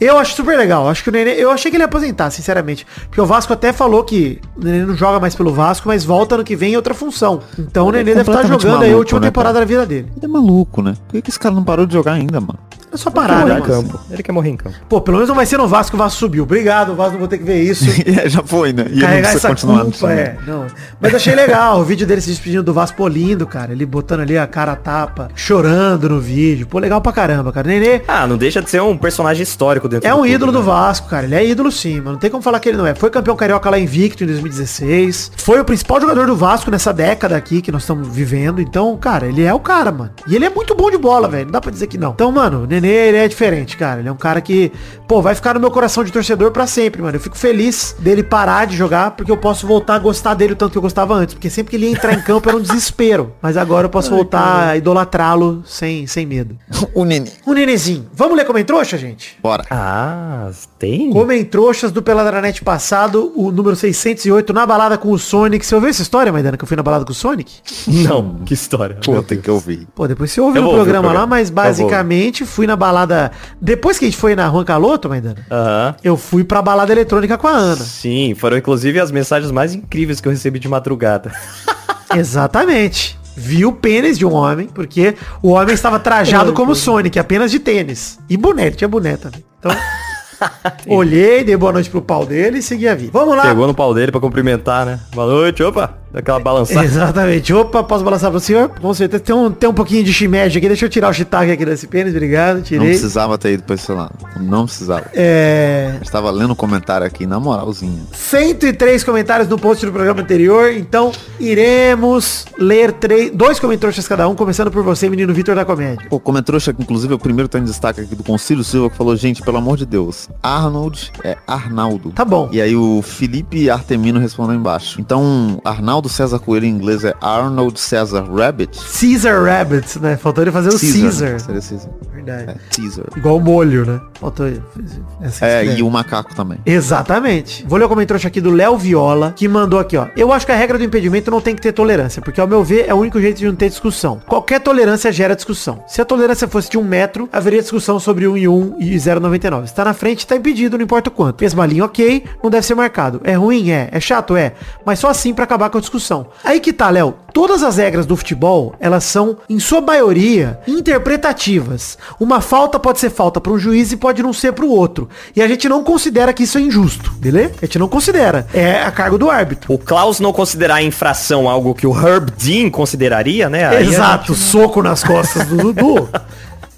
Eu acho super legal. Acho que o Nenê. Eu achei que ele ia aposentar, sinceramente. Porque o Vasco até falou que o Nenê não joga mais pelo Vasco, mas volta no que vem em outra função. Então o Ele é Nenê deve estar completamente jogando aí a maluco, última né, temporada cara? da vida dele. Ele é maluco, né? Por que, que esse cara não parou de jogar ainda, mano? É só parar, né? campo. Ele quer morrer em campo. Pô, pelo menos não vai ser no Vasco que o Vasco subiu. Obrigado, o Vasco não vou ter que ver isso. *laughs* É, já foi, né? E ele não Carregar essa culpa, time. é. Não. Mas achei legal o vídeo dele se despedindo do Vasco pô, lindo, cara. Ele botando ali a cara a tapa, chorando no vídeo. Pô, legal pra caramba, cara. Nenê Ah, não deixa de ser um personagem histórico dentro é do um clube, ídolo né? do Vasco, cara. Ele é ídolo sim, mano. Não tem como falar que ele não é. Foi campeão carioca lá invicto em 2016. Foi o principal jogador do Vasco nessa década aqui que nós estamos vivendo. Então, cara, ele é o cara, mano. E ele é muito bom de bola, velho. Não dá pra dizer que não. Então, mano, o Nenê, ele é diferente, cara. Ele é um cara que, pô, vai ficar no meu coração de torcedor pra sempre, mano. Eu fico feliz dele parar de jogar porque eu posso voltar a gostar dele o tanto que eu gostava antes. Porque sempre que ele ia entrar em campo era um desespero. Mas agora eu posso voltar a idolatrá-lo sem, sem medo. O neném. O Nenezinho. Vamos ler como entrou, gente? Bora. Ah, tem? Comem trouxas do Peladranet passado, o número 608, na balada com o Sonic. Você ouviu essa história, Maidana, que eu fui na balada com o Sonic? Não, que história. Pô, tem que ouvir. Pô, depois você ouve Eu no ouvir o programa, lá, programa. mas basicamente fui na balada... Depois que a gente foi na Juan Caloto, Maidana, eu fui pra balada eletrônica com a Ana. Sim, foram inclusive as mensagens mais incríveis que eu recebi de madrugada. *laughs* Exatamente. Vi o pênis de um homem, porque o homem estava trajado como Sonic, apenas de tênis. E boné, ele tinha boné também. Então, *laughs* olhei, dei boa noite pro pau dele e segui a vida. Vamos lá. Pegou no pau dele pra cumprimentar, né? Boa noite, opa. Daquela balançada. Exatamente. Opa, posso balançar pro senhor? Com certeza. Tem um, tem um pouquinho de shimeji aqui. Deixa eu tirar o shiitake aqui desse pênis. Obrigado. Não Tirei. precisava ter ido pra esse lado. Não precisava. É... Eu estava lendo o comentário aqui, na moralzinha. 103 comentários no post do programa anterior. Então, iremos ler três, dois comentários cada um, começando por você, menino Vitor da Comédia. Pô, comentou que inclusive é o primeiro tá em destaque aqui do Concílio Silva que falou, gente, pelo amor de Deus, Arnold é Arnaldo. Tá bom. E aí o Felipe Artemino respondeu embaixo. Então, Arnaldo César Coelho em inglês é Arnold César Rabbit. Caesar Rabbit, né? Faltou ele fazer o Caesar. Seria Caesar. Verdade. É, Caesar. Igual o molho, né? Faltou ele. É, ideia. e o macaco também. Exatamente. Vou ler o comentário aqui do Léo Viola, que mandou aqui, ó. Eu acho que a regra do impedimento não tem que ter tolerância, porque ao meu ver é o único jeito de não ter discussão. Qualquer tolerância gera discussão. Se a tolerância fosse de um metro, haveria discussão sobre 1 e 1 e 0,99. Se tá na frente, tá impedido, não importa o quanto. Fez malinho, ok, não deve ser marcado. É ruim? É. É chato? É. Mas só assim pra acabar com a discussão. Aí que tá, Léo. Todas as regras do futebol, elas são, em sua maioria, interpretativas. Uma falta pode ser falta para um juiz e pode não ser para o outro. E a gente não considera que isso é injusto, beleza? A gente não considera. É a cargo do árbitro. O Klaus não considerar infração algo que o Herb Dean consideraria, né? Aí a Exato, soco nas costas do Dudu. *laughs*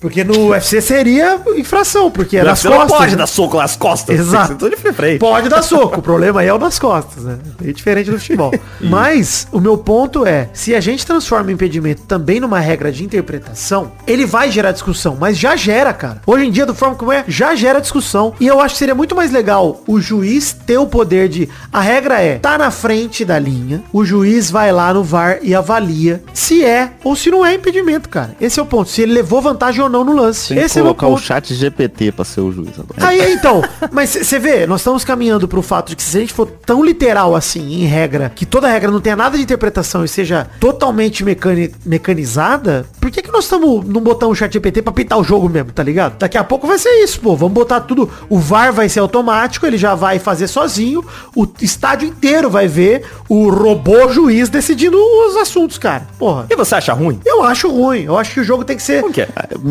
Porque no UFC seria infração, porque é gente- nas não costas. pode né? dar soco nas costas. Exato. Tudo de frente. Pode dar soco, o problema aí é o das costas, né? Bem diferente do futebol. *laughs* Mas o meu ponto é, se a gente transforma o impedimento também numa regra de interpretação, ele vai gerar discussão, mas já gera, cara. Hoje em dia, do forma como é, já gera discussão. E eu acho que seria muito mais legal o juiz ter o poder de. A regra é, tá na frente da linha, o juiz vai lá no VAR e avalia se é ou se não é impedimento, cara. Esse é o ponto. Se ele levou vantagem ou não no lance. Tem que Esse é o colocar o chat GPT pra ser o juiz agora. Aí então, mas você vê, nós estamos caminhando pro fato de que se a gente for tão literal assim, em regra, que toda regra não tenha nada de interpretação e seja totalmente mecani- mecanizada, por que que nós estamos não botando o chat GPT pra pintar o jogo mesmo, tá ligado? Daqui a pouco vai ser isso, pô. Vamos botar tudo. O VAR vai ser automático, ele já vai fazer sozinho. O estádio inteiro vai ver o robô juiz decidindo os assuntos, cara. Porra. E você acha ruim? Eu acho ruim. Eu acho que o jogo tem que ser Por quê?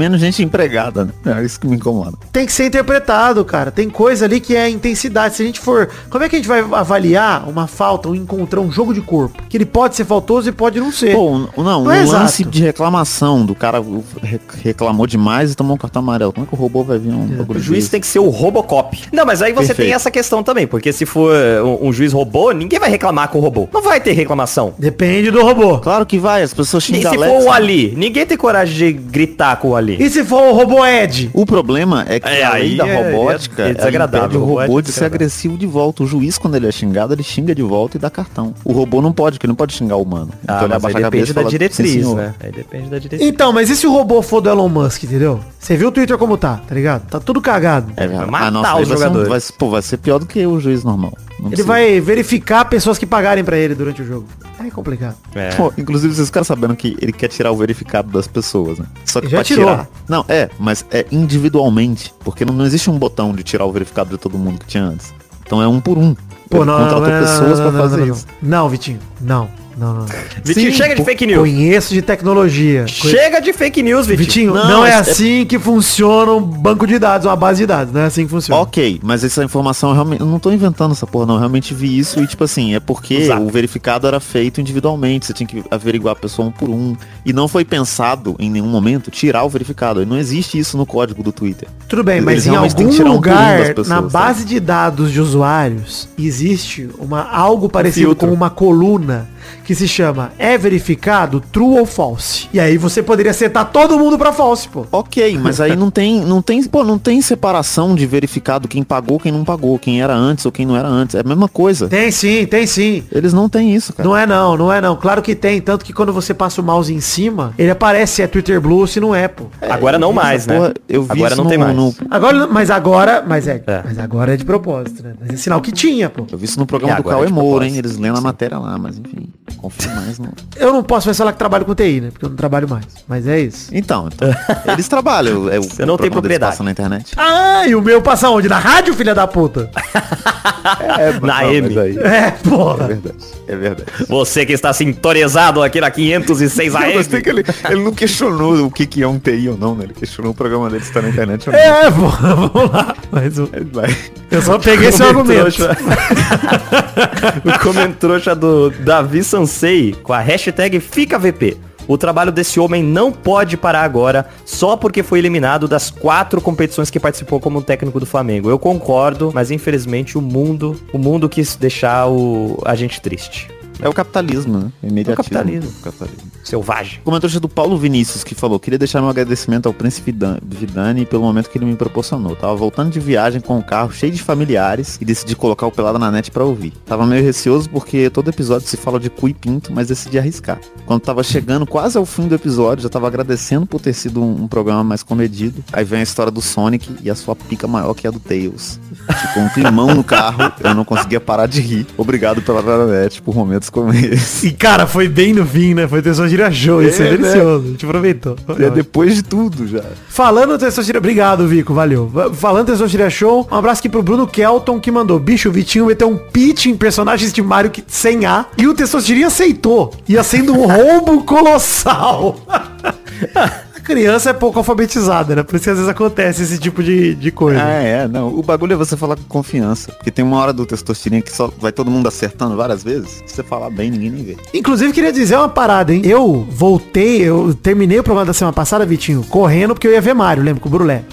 Menos gente empregada, né? É isso que me incomoda. tem que ser interpretado, cara. Tem coisa ali que é intensidade. Se a gente for. Como é que a gente vai avaliar uma falta, um encontrar um jogo de corpo? Que ele pode ser faltoso e pode não ser. Pô, não, Não um é lance exato. de reclamação do cara re- reclamou demais e tomou um cartão amarelo. Como é que o robô vai vir um O bagulho juiz desse? tem que ser o Robocop. Não, mas aí você Perfeito. tem essa questão também, porque se for um, um juiz robô, ninguém vai reclamar com o robô. Não vai ter reclamação. Depende do robô. Claro que vai, as pessoas E xingam se Alexa. for o Ali, ninguém tem coragem de gritar com o Ali. E se for o robô Ed? O problema é que É, além aí da é- robótica, é desagradável, ela impede o robô é de ser desagradável. agressivo de volta. O juiz, quando ele é xingado, ele xinga de volta e dá cartão. O robô não pode, porque ele não pode xingar o humano. Ah, ele mas aí abaixa a depende cabeça da fala, "Sim, diretriz, senhor." né? Aí depende da diretriz. Então, mas e se o robô for do Elon Musk, entendeu? Você viu o Twitter como tá, tá ligado? Tá tudo cagado. É, Vai ah, matar nossa, os vai jogadores. pô, vai ser pior do que o juiz normal. Não Ele precisa. vai verificar pessoas que pagarem pra ele durante o jogo. É complicado. É. Pô, inclusive, vocês ficaram sabendo que ele quer tirar o verificado das pessoas, né? Só que Já pra tirou. tirar. Não, é, mas é individualmente. Porque não, não existe um botão de tirar o verificado de todo mundo que tinha antes. Então é um por um. Pô, Ele não, não, não, pessoas não, não, não, não. Não, Vitinho. Não. Não, não. Vitinho, Sim, chega de fake news. Conheço de tecnologia. Chega de fake news, Vitinho. Vitinho, não, Não, é é- assim que funciona um banco de dados, uma base de dados. Não é assim que funciona. Ok, mas essa informação eu realmente. Eu não tô inventando essa porra, não. Eu realmente vi isso e, tipo assim, é porque Exato. o verificado era feito individualmente. Você tinha que averiguar a pessoa um por um. E não foi pensado em nenhum momento tirar o verificado. E não existe isso no código do Twitter. Tudo bem, Eles mas em algum que tirar um um lugar, das pessoas, na sabe? base de dados de usuários, existe uma, algo parecido filtro. com uma coluna que se chama é verificado true ou false. E aí você poderia setar todo mundo pra false, pô. Ok, mas aí não tem, não tem, pô, não tem separação de verificado quem pagou, quem não pagou, quem era antes ou quem não era antes. É a mesma coisa. Tem sim, tem sim. Eles não têm isso, cara. Não é não, não é não. Claro que tem, tanto que quando você passa o mouse em cima, ele aparece se é Twitter Blue ou se não é, pô. Agora não mais, né? Porra, eu vi Agora isso não tem no- mais. no- Agora, mas agora, mas é, É. mas agora é de propósito, né? Mas é sinal que tinha, pô. Eu vi isso no programa E do agora, Cauê de Moura, hein? Eles lendo a matéria lá, mas enfim. Confio mais no. *laughs* Eu não posso mais falar que trabalho com TI, né? Porque eu não trabalho mais. Mas é isso. Então, então eles trabalham. É, o *laughs* Você não tem propriedade. passa na internet. Ah, e o meu passa onde? Na rádio, filha da puta? *laughs* Na Não, M. aí- É, É porra. verdade. É verdade. Você que está sintonizado aqui na 506 Eu AM. gostei que ele, ele não questionou o que, que é um TI ou não, né? Ele questionou o programa dele se tá na internet ou não. É, porra, vamos lá. Mas o- vai. eu só peguei seu argumento. O comentrouxa do Davi Sansão lancei com a hashtag FicaVP. O trabalho desse homem não pode parar agora só porque foi eliminado das quatro competições que participou como técnico do Flamengo. Eu concordo, mas infelizmente o mundo, o mundo quis deixar o, a gente triste. É o capitalismo, né? O imediatismo. É o capitalismo. O capitalismo. Selvagem. Comentário do Paulo Vinícius, que falou, queria deixar meu agradecimento ao Príncipe Dan- Vidani pelo momento que ele me proporcionou. Tava voltando de viagem com o carro cheio de familiares e decidi colocar o Pelada na net pra ouvir. Tava meio receoso porque todo episódio se fala de cu e pinto, mas decidi arriscar. Quando tava chegando quase ao fim do episódio, já tava agradecendo por ter sido um, um programa mais comedido. Aí vem a história do Sonic e a sua pica maior que a do Tails. Ficou um climão no carro, eu não conseguia parar de rir. Obrigado pela net por momentos como esse. E cara, foi bem no fim, né? Foi Testosterona Show, isso é, É, né? delicioso. A gente aproveitou. É depois de tudo já. Falando Testosterona... Obrigado, Vico, valeu. Va- Falando Testosterona Show, um abraço aqui pro Bruno Kelton, que mandou, bicho, o Vitinho meteu um pitch em personagens de Mario que- sem A, e o Testosterona aceitou. Ia sendo um *laughs* roubo colossal. *laughs* Criança é pouco alfabetizada, né? Por isso que às vezes acontece esse tipo de, de coisa. Ah, é, não. O bagulho é você falar com confiança. Porque tem uma hora do testosterona que só vai todo mundo acertando várias vezes. Se você falar bem, ninguém nem vê. Inclusive, queria dizer uma parada, hein? Eu voltei, eu terminei o programa da semana passada, Vitinho, correndo porque eu ia ver Mario, lembra? Com o Brulé.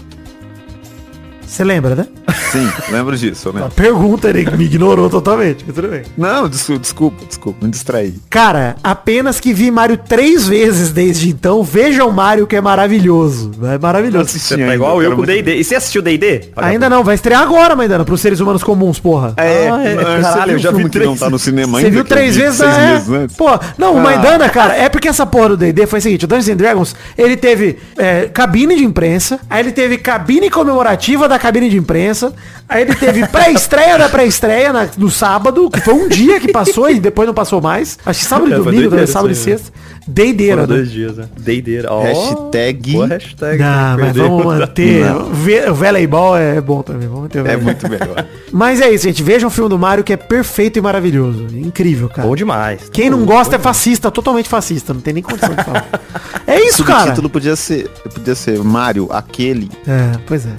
Você lembra, né? Sim, lembro disso, A né? pergunta, ele me ignorou totalmente, mas tudo bem. Não, desculpa, desculpa, desculpa, me distraí. Cara, apenas que vi Mario três vezes desde então, veja o Mario que é maravilhoso. É maravilhoso. Você tá igual eu com o D&D. E você assistiu D&D? Ainda não, vai estrear agora, Maidana, pros seres humanos comuns, porra. É, Ah, é, mas caralho, eu já vi que não três tá no cinema Você viu três vi vezes, é? antes? Pô, não, o Ah. Maidana, cara, é porque essa porra do D&D foi o seguinte, o Dungeons and Dragons, ele teve é, cabine de imprensa, aí ele teve cabine comemorativa da cabine de imprensa, aí ele teve pré-estreia da pré-estreia na- no sábado, que foi um dia que passou e depois não passou mais. Acho que sábado e É, domingo, né? sábado e né? sexta. Foram né? dois dias, né? D&D. Ó, Hashtag- Boa hashtag. Não, mas perdeu. vamos manter. O O voleibol é bom também. Vamos ter o É muito melhor. Mas é isso, gente. Vejam o filme do Mario que é perfeito e maravilhoso. Incrível, cara. Bom demais. Quem não gosta é fascista, totalmente fascista. Não tem nem condição de falar. *laughs* É isso, O cara. título podia ser, podia ser Mario, aquele. É, pois é.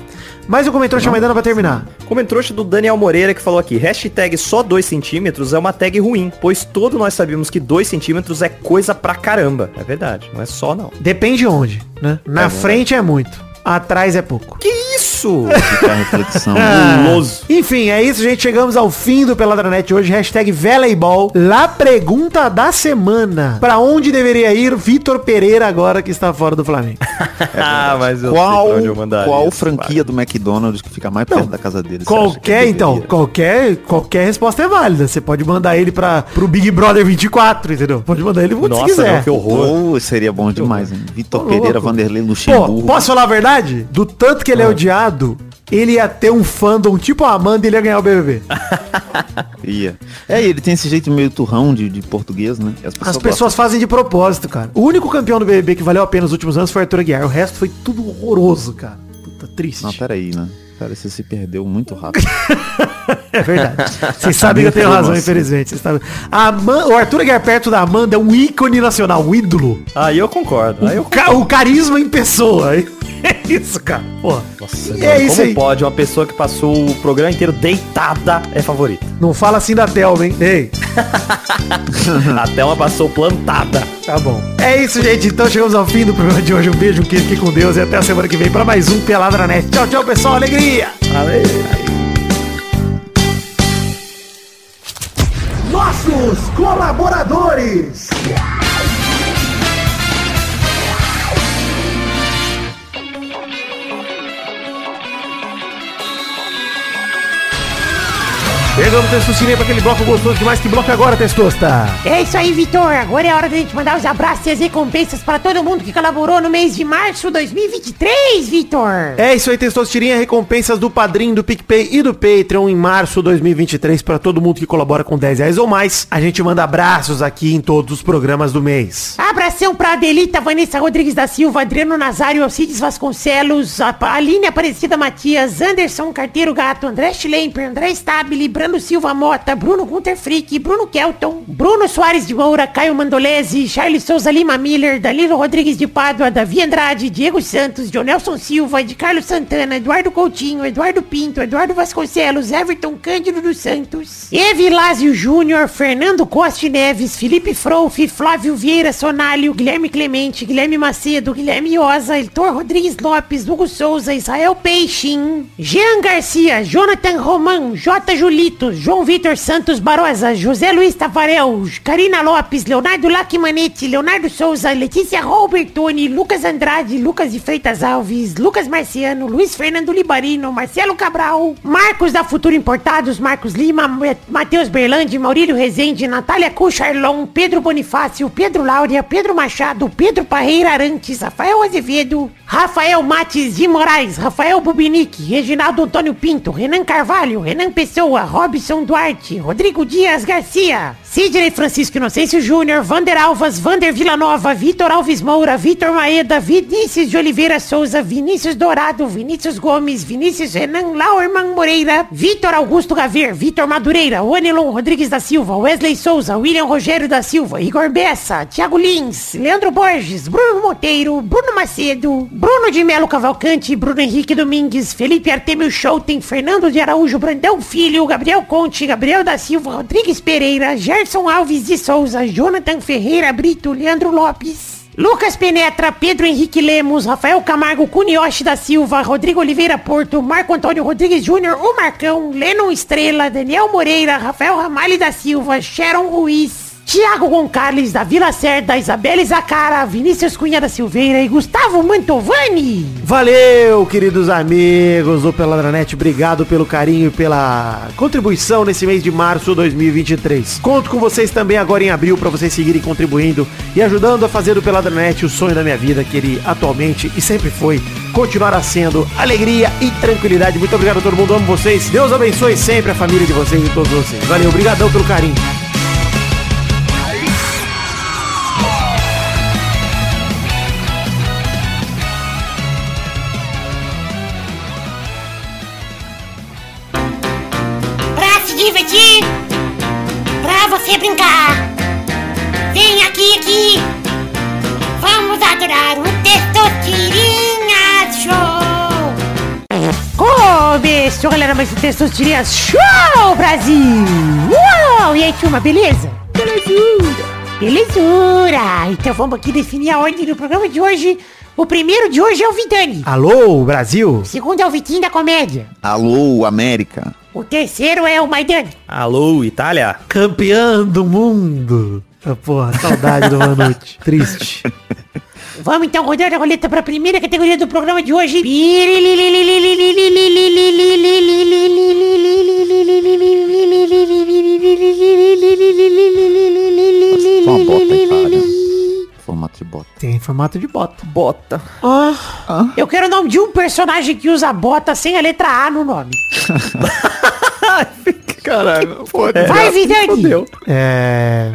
Mas o comentário chama Maidana pra terminar. Comentrouxa do Daniel Moreira que falou aqui, hashtag só 2 centímetros é uma tag ruim, pois todos nós sabemos que 2 centímetros é coisa pra caramba. É verdade, não é só não. Depende onde, né? Na frente é muito. Atrás é pouco. Que isso? Fica a reflexão. Guloso. Enfim, é isso, gente. Chegamos ao fim do Peladranet hoje. Hashtag Voleibol. La pergunta da semana. Pra onde deveria ir Vitor Pereira agora que está fora do Flamengo? *laughs* ah, mas eu qual sei pra onde eu mandaria qual isso, franquia do McDonald's que fica mais perto da casa dele? Qualquer, então, qualquer, qualquer resposta é válida. Você pode mandar ele para pro Big Brother 24, entendeu? Pode mandar ele onde Nossa, você quiser. não, que horror. Oh, seria bom demais, hein? Vitor Pereira. Vanderlei Pô, Luxemburgo. posso falar a verdade? Do tanto que ele é odiado, ele ia ter um fandom tipo a Amanda e ele ia ganhar o BBB. *laughs* Ia. É, ele tem esse jeito meio turrão de, de português, né? As gostam. pessoas fazem de propósito, cara. O único campeão do BBB que valeu a pena nos últimos anos foi Arthur Aguiar. O resto foi tudo horroroso, cara. Puta, triste. Não, peraí, né? Cara, você se perdeu muito rápido. *laughs* É verdade. Vocês sabem que eu tenho razão, infelizmente. Vocês sabem. A Aman- o Arthur Aguiar perto da Amanda é um ícone nacional, um ídolo. Aí eu concordo. Aí eu O, ca- o carisma em pessoa. *laughs* É isso, cara. Pô. Nossa, E mano, é isso como aí. pode uma pessoa que passou o programa inteiro deitada é favorita? Não fala assim da Thelma, hein? Ei, *laughs* A Thelma passou plantada. tá bom. É isso, gente. Então chegamos ao fim do programa de hoje. Um beijo, um queijo, fique com Deus e até a semana que vem para mais um Pelada na Net. Tchau, tchau, pessoal. Alegria! Nossos colaboradores! Chegamos, Testosterone, para aquele bloco gostoso demais. Que bloco é agora, Testosta? É isso aí, Vitor. Agora é hora da gente mandar os abraços e as recompensas para todo mundo que colaborou no mês de março 2023, Vitor. É isso aí, Testosterinha. Recompensas do Padrim, do PicPay e do Patreon em março 2023 para todo mundo que colabora com 10 reais ou mais. A gente manda abraços aqui em todos os programas do mês. Abração pra Adelita, Vanessa Rodrigues da Silva, Adriano Nazário, Alcides Vasconcelos, Aline Aparecida Matias, Anderson Carteiro Gato, André Schlemper, André Stabile, Brando Fernando Silva Mota, Bruno Gunter Frick, Bruno Kelton, Bruno Soares de Moura, Caio Mandolese, Charles Souza Lima Miller, Danilo Rodrigues de Pádua, Davi Andrade, Diego Santos, Jonelson Silva, de Carlos Santana, Eduardo Coutinho, Eduardo Pinto, Eduardo Vasconcelos, Everton Cândido dos Santos, Evilásio Júnior, Fernando Costa Neves, Felipe Frouf, Flávio Vieira Sonalho, Guilherme Clemente, Guilherme Macedo, Guilherme Oza, Heitor Rodrigues Lopes, Hugo Souza, Israel Peixin, Jean Garcia, Jonathan Roman, J. Julito, João Vitor Santos Barosa, José Luiz Tafarel, Karina Lopes, Leonardo Lacmanetti, Leonardo Souza, Letícia Robertoni, Lucas Andrade, Lucas de Freitas Alves, Lucas Marciano, Luiz Fernando Libarino, Marcelo Cabral, Marcos da Futuro Importados, Marcos Lima, Matheus Berlandi, Maurílio Rezende, Natália Cucharlon, Pedro Bonifácio, Pedro Láurea, Pedro Machado, Pedro Parreira Arantes, Rafael Azevedo, Rafael Mates de Moraes, Rafael Bubinique, Reginaldo Antônio Pinto, Renan Carvalho, Renan Pessoa, Robson Duarte, Rodrigo Dias Garcia, Sidney Francisco Inocêncio Júnior, Vander Alvas, Vander Villanova, Vitor Alves Moura, Vitor Maeda, Vinícius de Oliveira Souza, Vinícius Dourado, Vinícius Gomes, Vinícius Renan Lauerman Moreira, Vitor Augusto Gaver, Vitor Madureira, Onelon Rodrigues da Silva, Wesley Souza, William Rogério da Silva, Igor Bessa, Thiago Lins, Leandro Borges, Bruno Monteiro, Bruno Macedo, Bruno de Melo Cavalcante, Bruno Henrique Domingues, Felipe Artemio Schouten, Fernando de Araújo, Brandão Filho, Gabriel Conte, Gabriel da Silva, Rodrigues Pereira, Gerson Alves de Souza, Jonathan Ferreira Brito, Leandro Lopes. Lucas Penetra, Pedro Henrique Lemos, Rafael Camargo, Cunioche da Silva, Rodrigo Oliveira Porto, Marco Antônio Rodrigues Júnior, o Marcão, Lennon Estrela, Daniel Moreira, Rafael Ramalho da Silva, Sharon Ruiz, Tiago Gonçalves da Vila Cerda, Isabelle Zacara, Vinícius Cunha da Silveira e Gustavo Mantovani. Valeu, queridos amigos do Peladranet. Obrigado pelo carinho e pela contribuição nesse mês de março de 2023. Conto com vocês também agora em abril para vocês seguirem contribuindo e ajudando a fazer do Peladranet o sonho da minha vida, que ele atualmente e sempre foi, continuará sendo alegria e tranquilidade. Muito obrigado a todo mundo, amo vocês. Deus abençoe sempre a família de vocês e todos vocês. Valeu, obrigadão pelo carinho. Adorar o Testosterinha Show. Começou, galera, mais um Testosterinha Show, Brasil. Uau! E aí, turma, beleza? Belezura. Belezura. Então vamos aqui definir a ordem do programa de hoje. O primeiro de hoje é o Vidani. Alô, Brasil? O segundo é o Vitinho da Comédia. Alô, América. O terceiro é o Maidani. Alô, Itália? Campeão do mundo. Ah, porra, saudade do Manute. *laughs* Triste. Vamos então rodar a roleta para a primeira categoria do programa de hoje. Bota cara. Formato de bota. Tem formato de bota. Bota. Ah, eu quero o nome de um personagem que usa bota sem a letra A no nome. *laughs* Caralho, Vai, Vidani. É...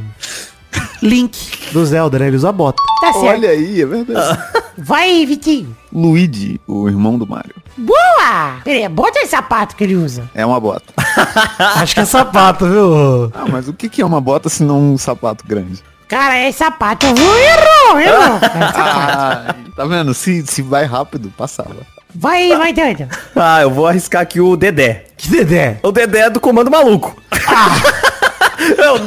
Link do Zelda, né? Ele usa bota. Tá certo. Olha aí, é verdade. *laughs* Vai, Vitinho. Luigi, o irmão do Mario. Boa! Peraí, é bota ou é sapato que ele usa? É uma bota. *laughs* Acho que é sapato, viu? Ah, mas o que é uma bota se não um sapato grande? Cara, é sapato. Errou, errou. *laughs* Ah, tá vendo? Se, se vai rápido, passava. Vai, vai, Dando. Ah, eu vou arriscar aqui o Dedé. Que dedé. O Dedé é do Comando Maluco.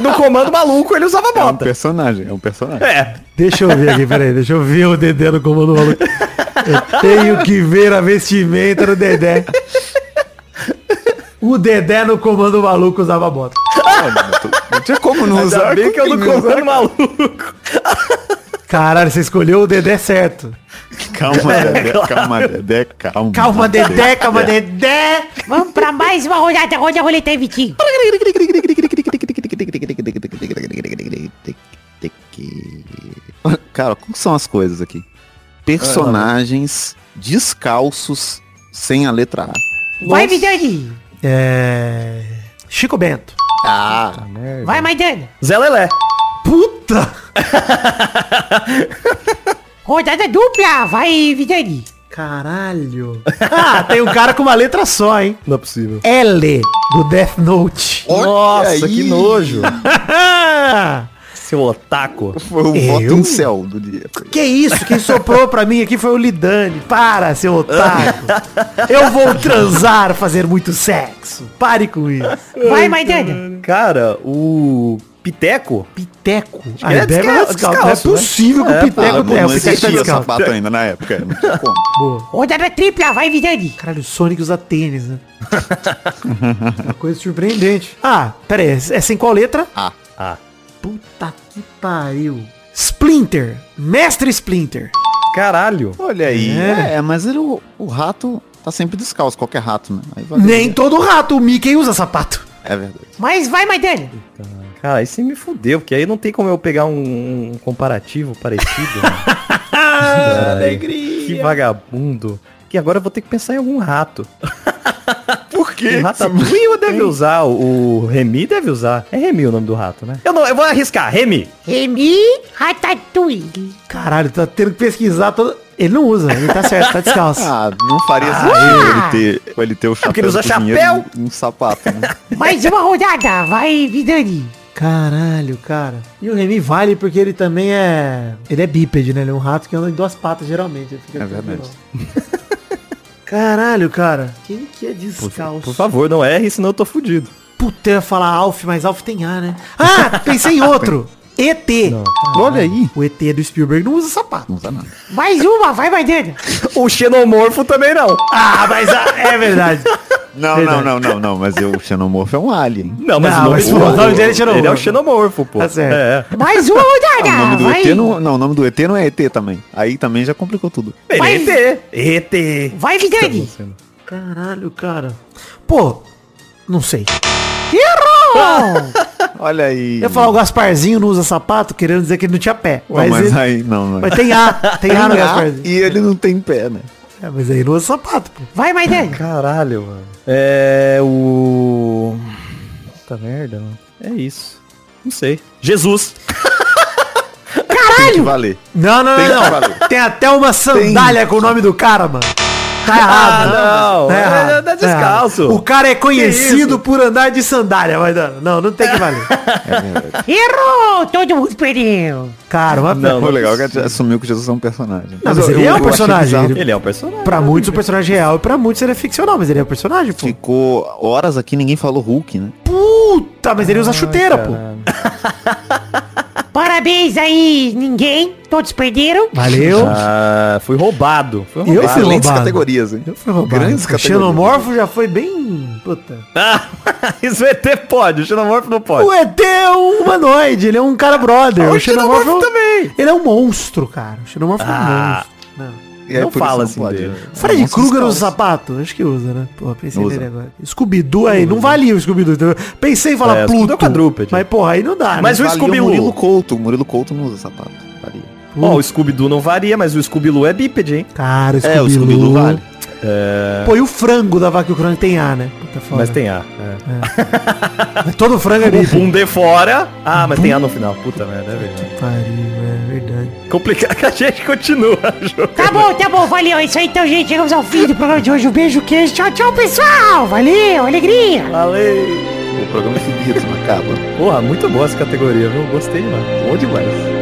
No Comando Maluco ele usava É um bota. personagem, é um personagem. É. Deixa eu ver aqui, peraí. Deixa eu ver o Dedé no comando maluco. Eu tenho que ver a vestimenta do Dedé. O Dedé no comando maluco usava bota. Não tinha como não Ainda usar. bem que eu no Comando? Maluco. Caralho, você escolheu o Dedé certo. Calma, Dedé, calma, Dedé, calma. Calma, Dedé, calma, Dedé. Vamos pra mais uma rodada. Roda a roleta aí, Vitinho. Cara, como são as coisas aqui? Personagens descalços sem a letra A. Vai, Vidani. É... Chico Bento. Ah, Vai, Maidana. Zé Lelé. Puta! *laughs* Rodada dupla. Vai, Vidani. Caralho. *laughs* Ah, tem um cara com uma letra só, hein? Não é possível. L, do Death Note. Nossa, aí. que nojo. *laughs* Seu otaku. Foi o Eu? voto em céu do dia. que isso? Quem soprou pra mim aqui foi o Lidani. Para, seu otaku. *laughs* Eu vou transar, fazer muito sexo. Pare com isso. Vai, Maidana. Cara, o Piteco. Piteco. que ele é ideia descal- é descalço. Não é descalço, né? possível que É, o Piteco... Ah, é, não o Piteco tá existia descalço. sapato ainda na época. Não tinha como. Boa. Rodada tripla, vai, Vidani. Caralho, o Sonic usa tênis, né? Uma *laughs* coisa surpreendente. Ah, pera aí. Essa em qual letra? Ah, Ah, Puta que pariu. Splinter. Mestre Splinter. caralho. olha aí. É. É, mas ele, o, o rato tá sempre descalço, qualquer rato, né? Aí vai Nem ver. todo rato. O Mickey usa sapato. É verdade. Mas vai, Maidana. Cara, aí você me fudeu, porque aí não tem como eu pegar um, um comparativo parecido. né? *laughs* Ah, Que vagabundo. Que agora eu vou ter que pensar em algum rato. *laughs* Por O Ratatouille deve usar, o Remy deve usar. É Remy o nome do rato, né? Eu, não, eu vou arriscar, Remy. Remy Ratatouille. Caralho, tá tendo que pesquisar todo... Ele não usa, ele tá certo, tá descalço. *laughs* Ah, não faria sentido ele ter, ele ter o chapéu porque ele usa chapéu. e um sapato, né? Mais uma rodada, vai, Vidani. Caralho, cara. E o Remy vale porque ele também é... Ele é bípede, né? Ele é um rato que anda em duas patas, geralmente. Ele fica É verdade. *laughs* Caralho, cara. Quem que é descalço? Por favor, não erre, senão eu tô fudido. Puta, eu ia falar Alf, mas Alf tem A, né? Ah, *laughs* pensei em outro. ET. Olha aí. O ET do Spielberg não usa sapato. Não usa nada. Mais uma, vai, Maidana. *laughs* O xenomorfo também não. Ah, mas a- é verdade. Não, não, não, não, não. Mas eu, o xenomorfo é um alien. Não, mas Não, o nome, mas o- o nome dele é xenomorfo. Ele é o xenomorfo, pô. Tá certo. É. Mais uma rodada, Ah, o nome do vai. ET não, não, o nome do ET não é ET também. Aí também já complicou tudo. Ele Vai. é ET. ET. Vai, Vidani. Caralho, cara. Pô, não sei. Errou. *laughs* Olha aí. Eu falar o Gasparzinho não usa sapato, querendo dizer que ele não tinha pé. Mas, mas ele- aí não, não. mas tem A, tem A no Tem A Gasparzinho. e ele não tem pé, né? É, mas aí não usa sapato, pô. Vai, Maidana. Caralho, mano. É o. Puta merda, mano. É isso. Não sei. Jesus. Tem que valer. Não, não, Tem não, que não. valer. Tem até uma sandália com o nome do cara, mano. Tá errado. não. Tá É- errado. é tá descalço. errado. O cara é conhecido por andar de sandália, vai dando. Não, não tem que valer. *laughs* Errou. Todo mundo perdeu. Cara, uma Não, O legal é que assumiu que Jesus é um personagem. Não, mas ele é um achei personagem, bizarro. ele- Ele é um personagem. Pra muitos o personagem é real e pra muitos ele é ficcional, mas ele é um personagem, pô. Ficou horas aqui ninguém falou Hulk, né? Puta, mas ele usa chuteira, pô. Parabéns aí, ninguém. Todos perderam. Valeu. Ah, fui roubado. Fui Eu roubado. fui Excelentes roubado. categorias, hein? Eu fui roubado. Grandes o categorias. xenomorfo já foi bem... Puta. Ah, *laughs* isso o ET pode, o xenomorfo não pode. O ET é um humanoide, ele é um cara brother. Ah, o o xenomorfo xenomorfo também. Ele é um monstro, cara. O xenomorfo é um Ah. monstro. Não. Aí, Não fala assim pode, dele. né? Fred Krueger usa sapato? Acho que usa, né? Pô, pensei Usa. nele agora. Scooby-Doo aí, não valia o Scooby-Doo. Pensei em falar É, Scooby-Doo é Pluto. quadrúpede. Mas, porra, aí não dá, Mas né? o Valia Scooby-Loo. Murilo Couto. O Murilo Couto não usa sapato. Valia. Ó, o Scooby-Doo não varia, mas o Scooby-Loo é bípede, hein? Cara, o É, o Scooby-Doo vale. Pô, e o frango da vaca e o frango tem A, né? Puta foda. Mas tem A. É. *laughs* Mas todo frango é O bife. Boom de fora. Ah, mas tem A no final. Puta merda, é verdade. Pariu, é verdade. Complicado que a gente continua *laughs* jogando. Tá bom, tá bom, valeu. É isso aí então, gente. Chegamos ao fim do programa de hoje. Um beijo, queijo. Tchau, tchau, pessoal. Valeu, alegria. Valeu. O programa é infinito, não acaba. Porra, muito boa essa categoria, viu? Gostei demais. Bom demais.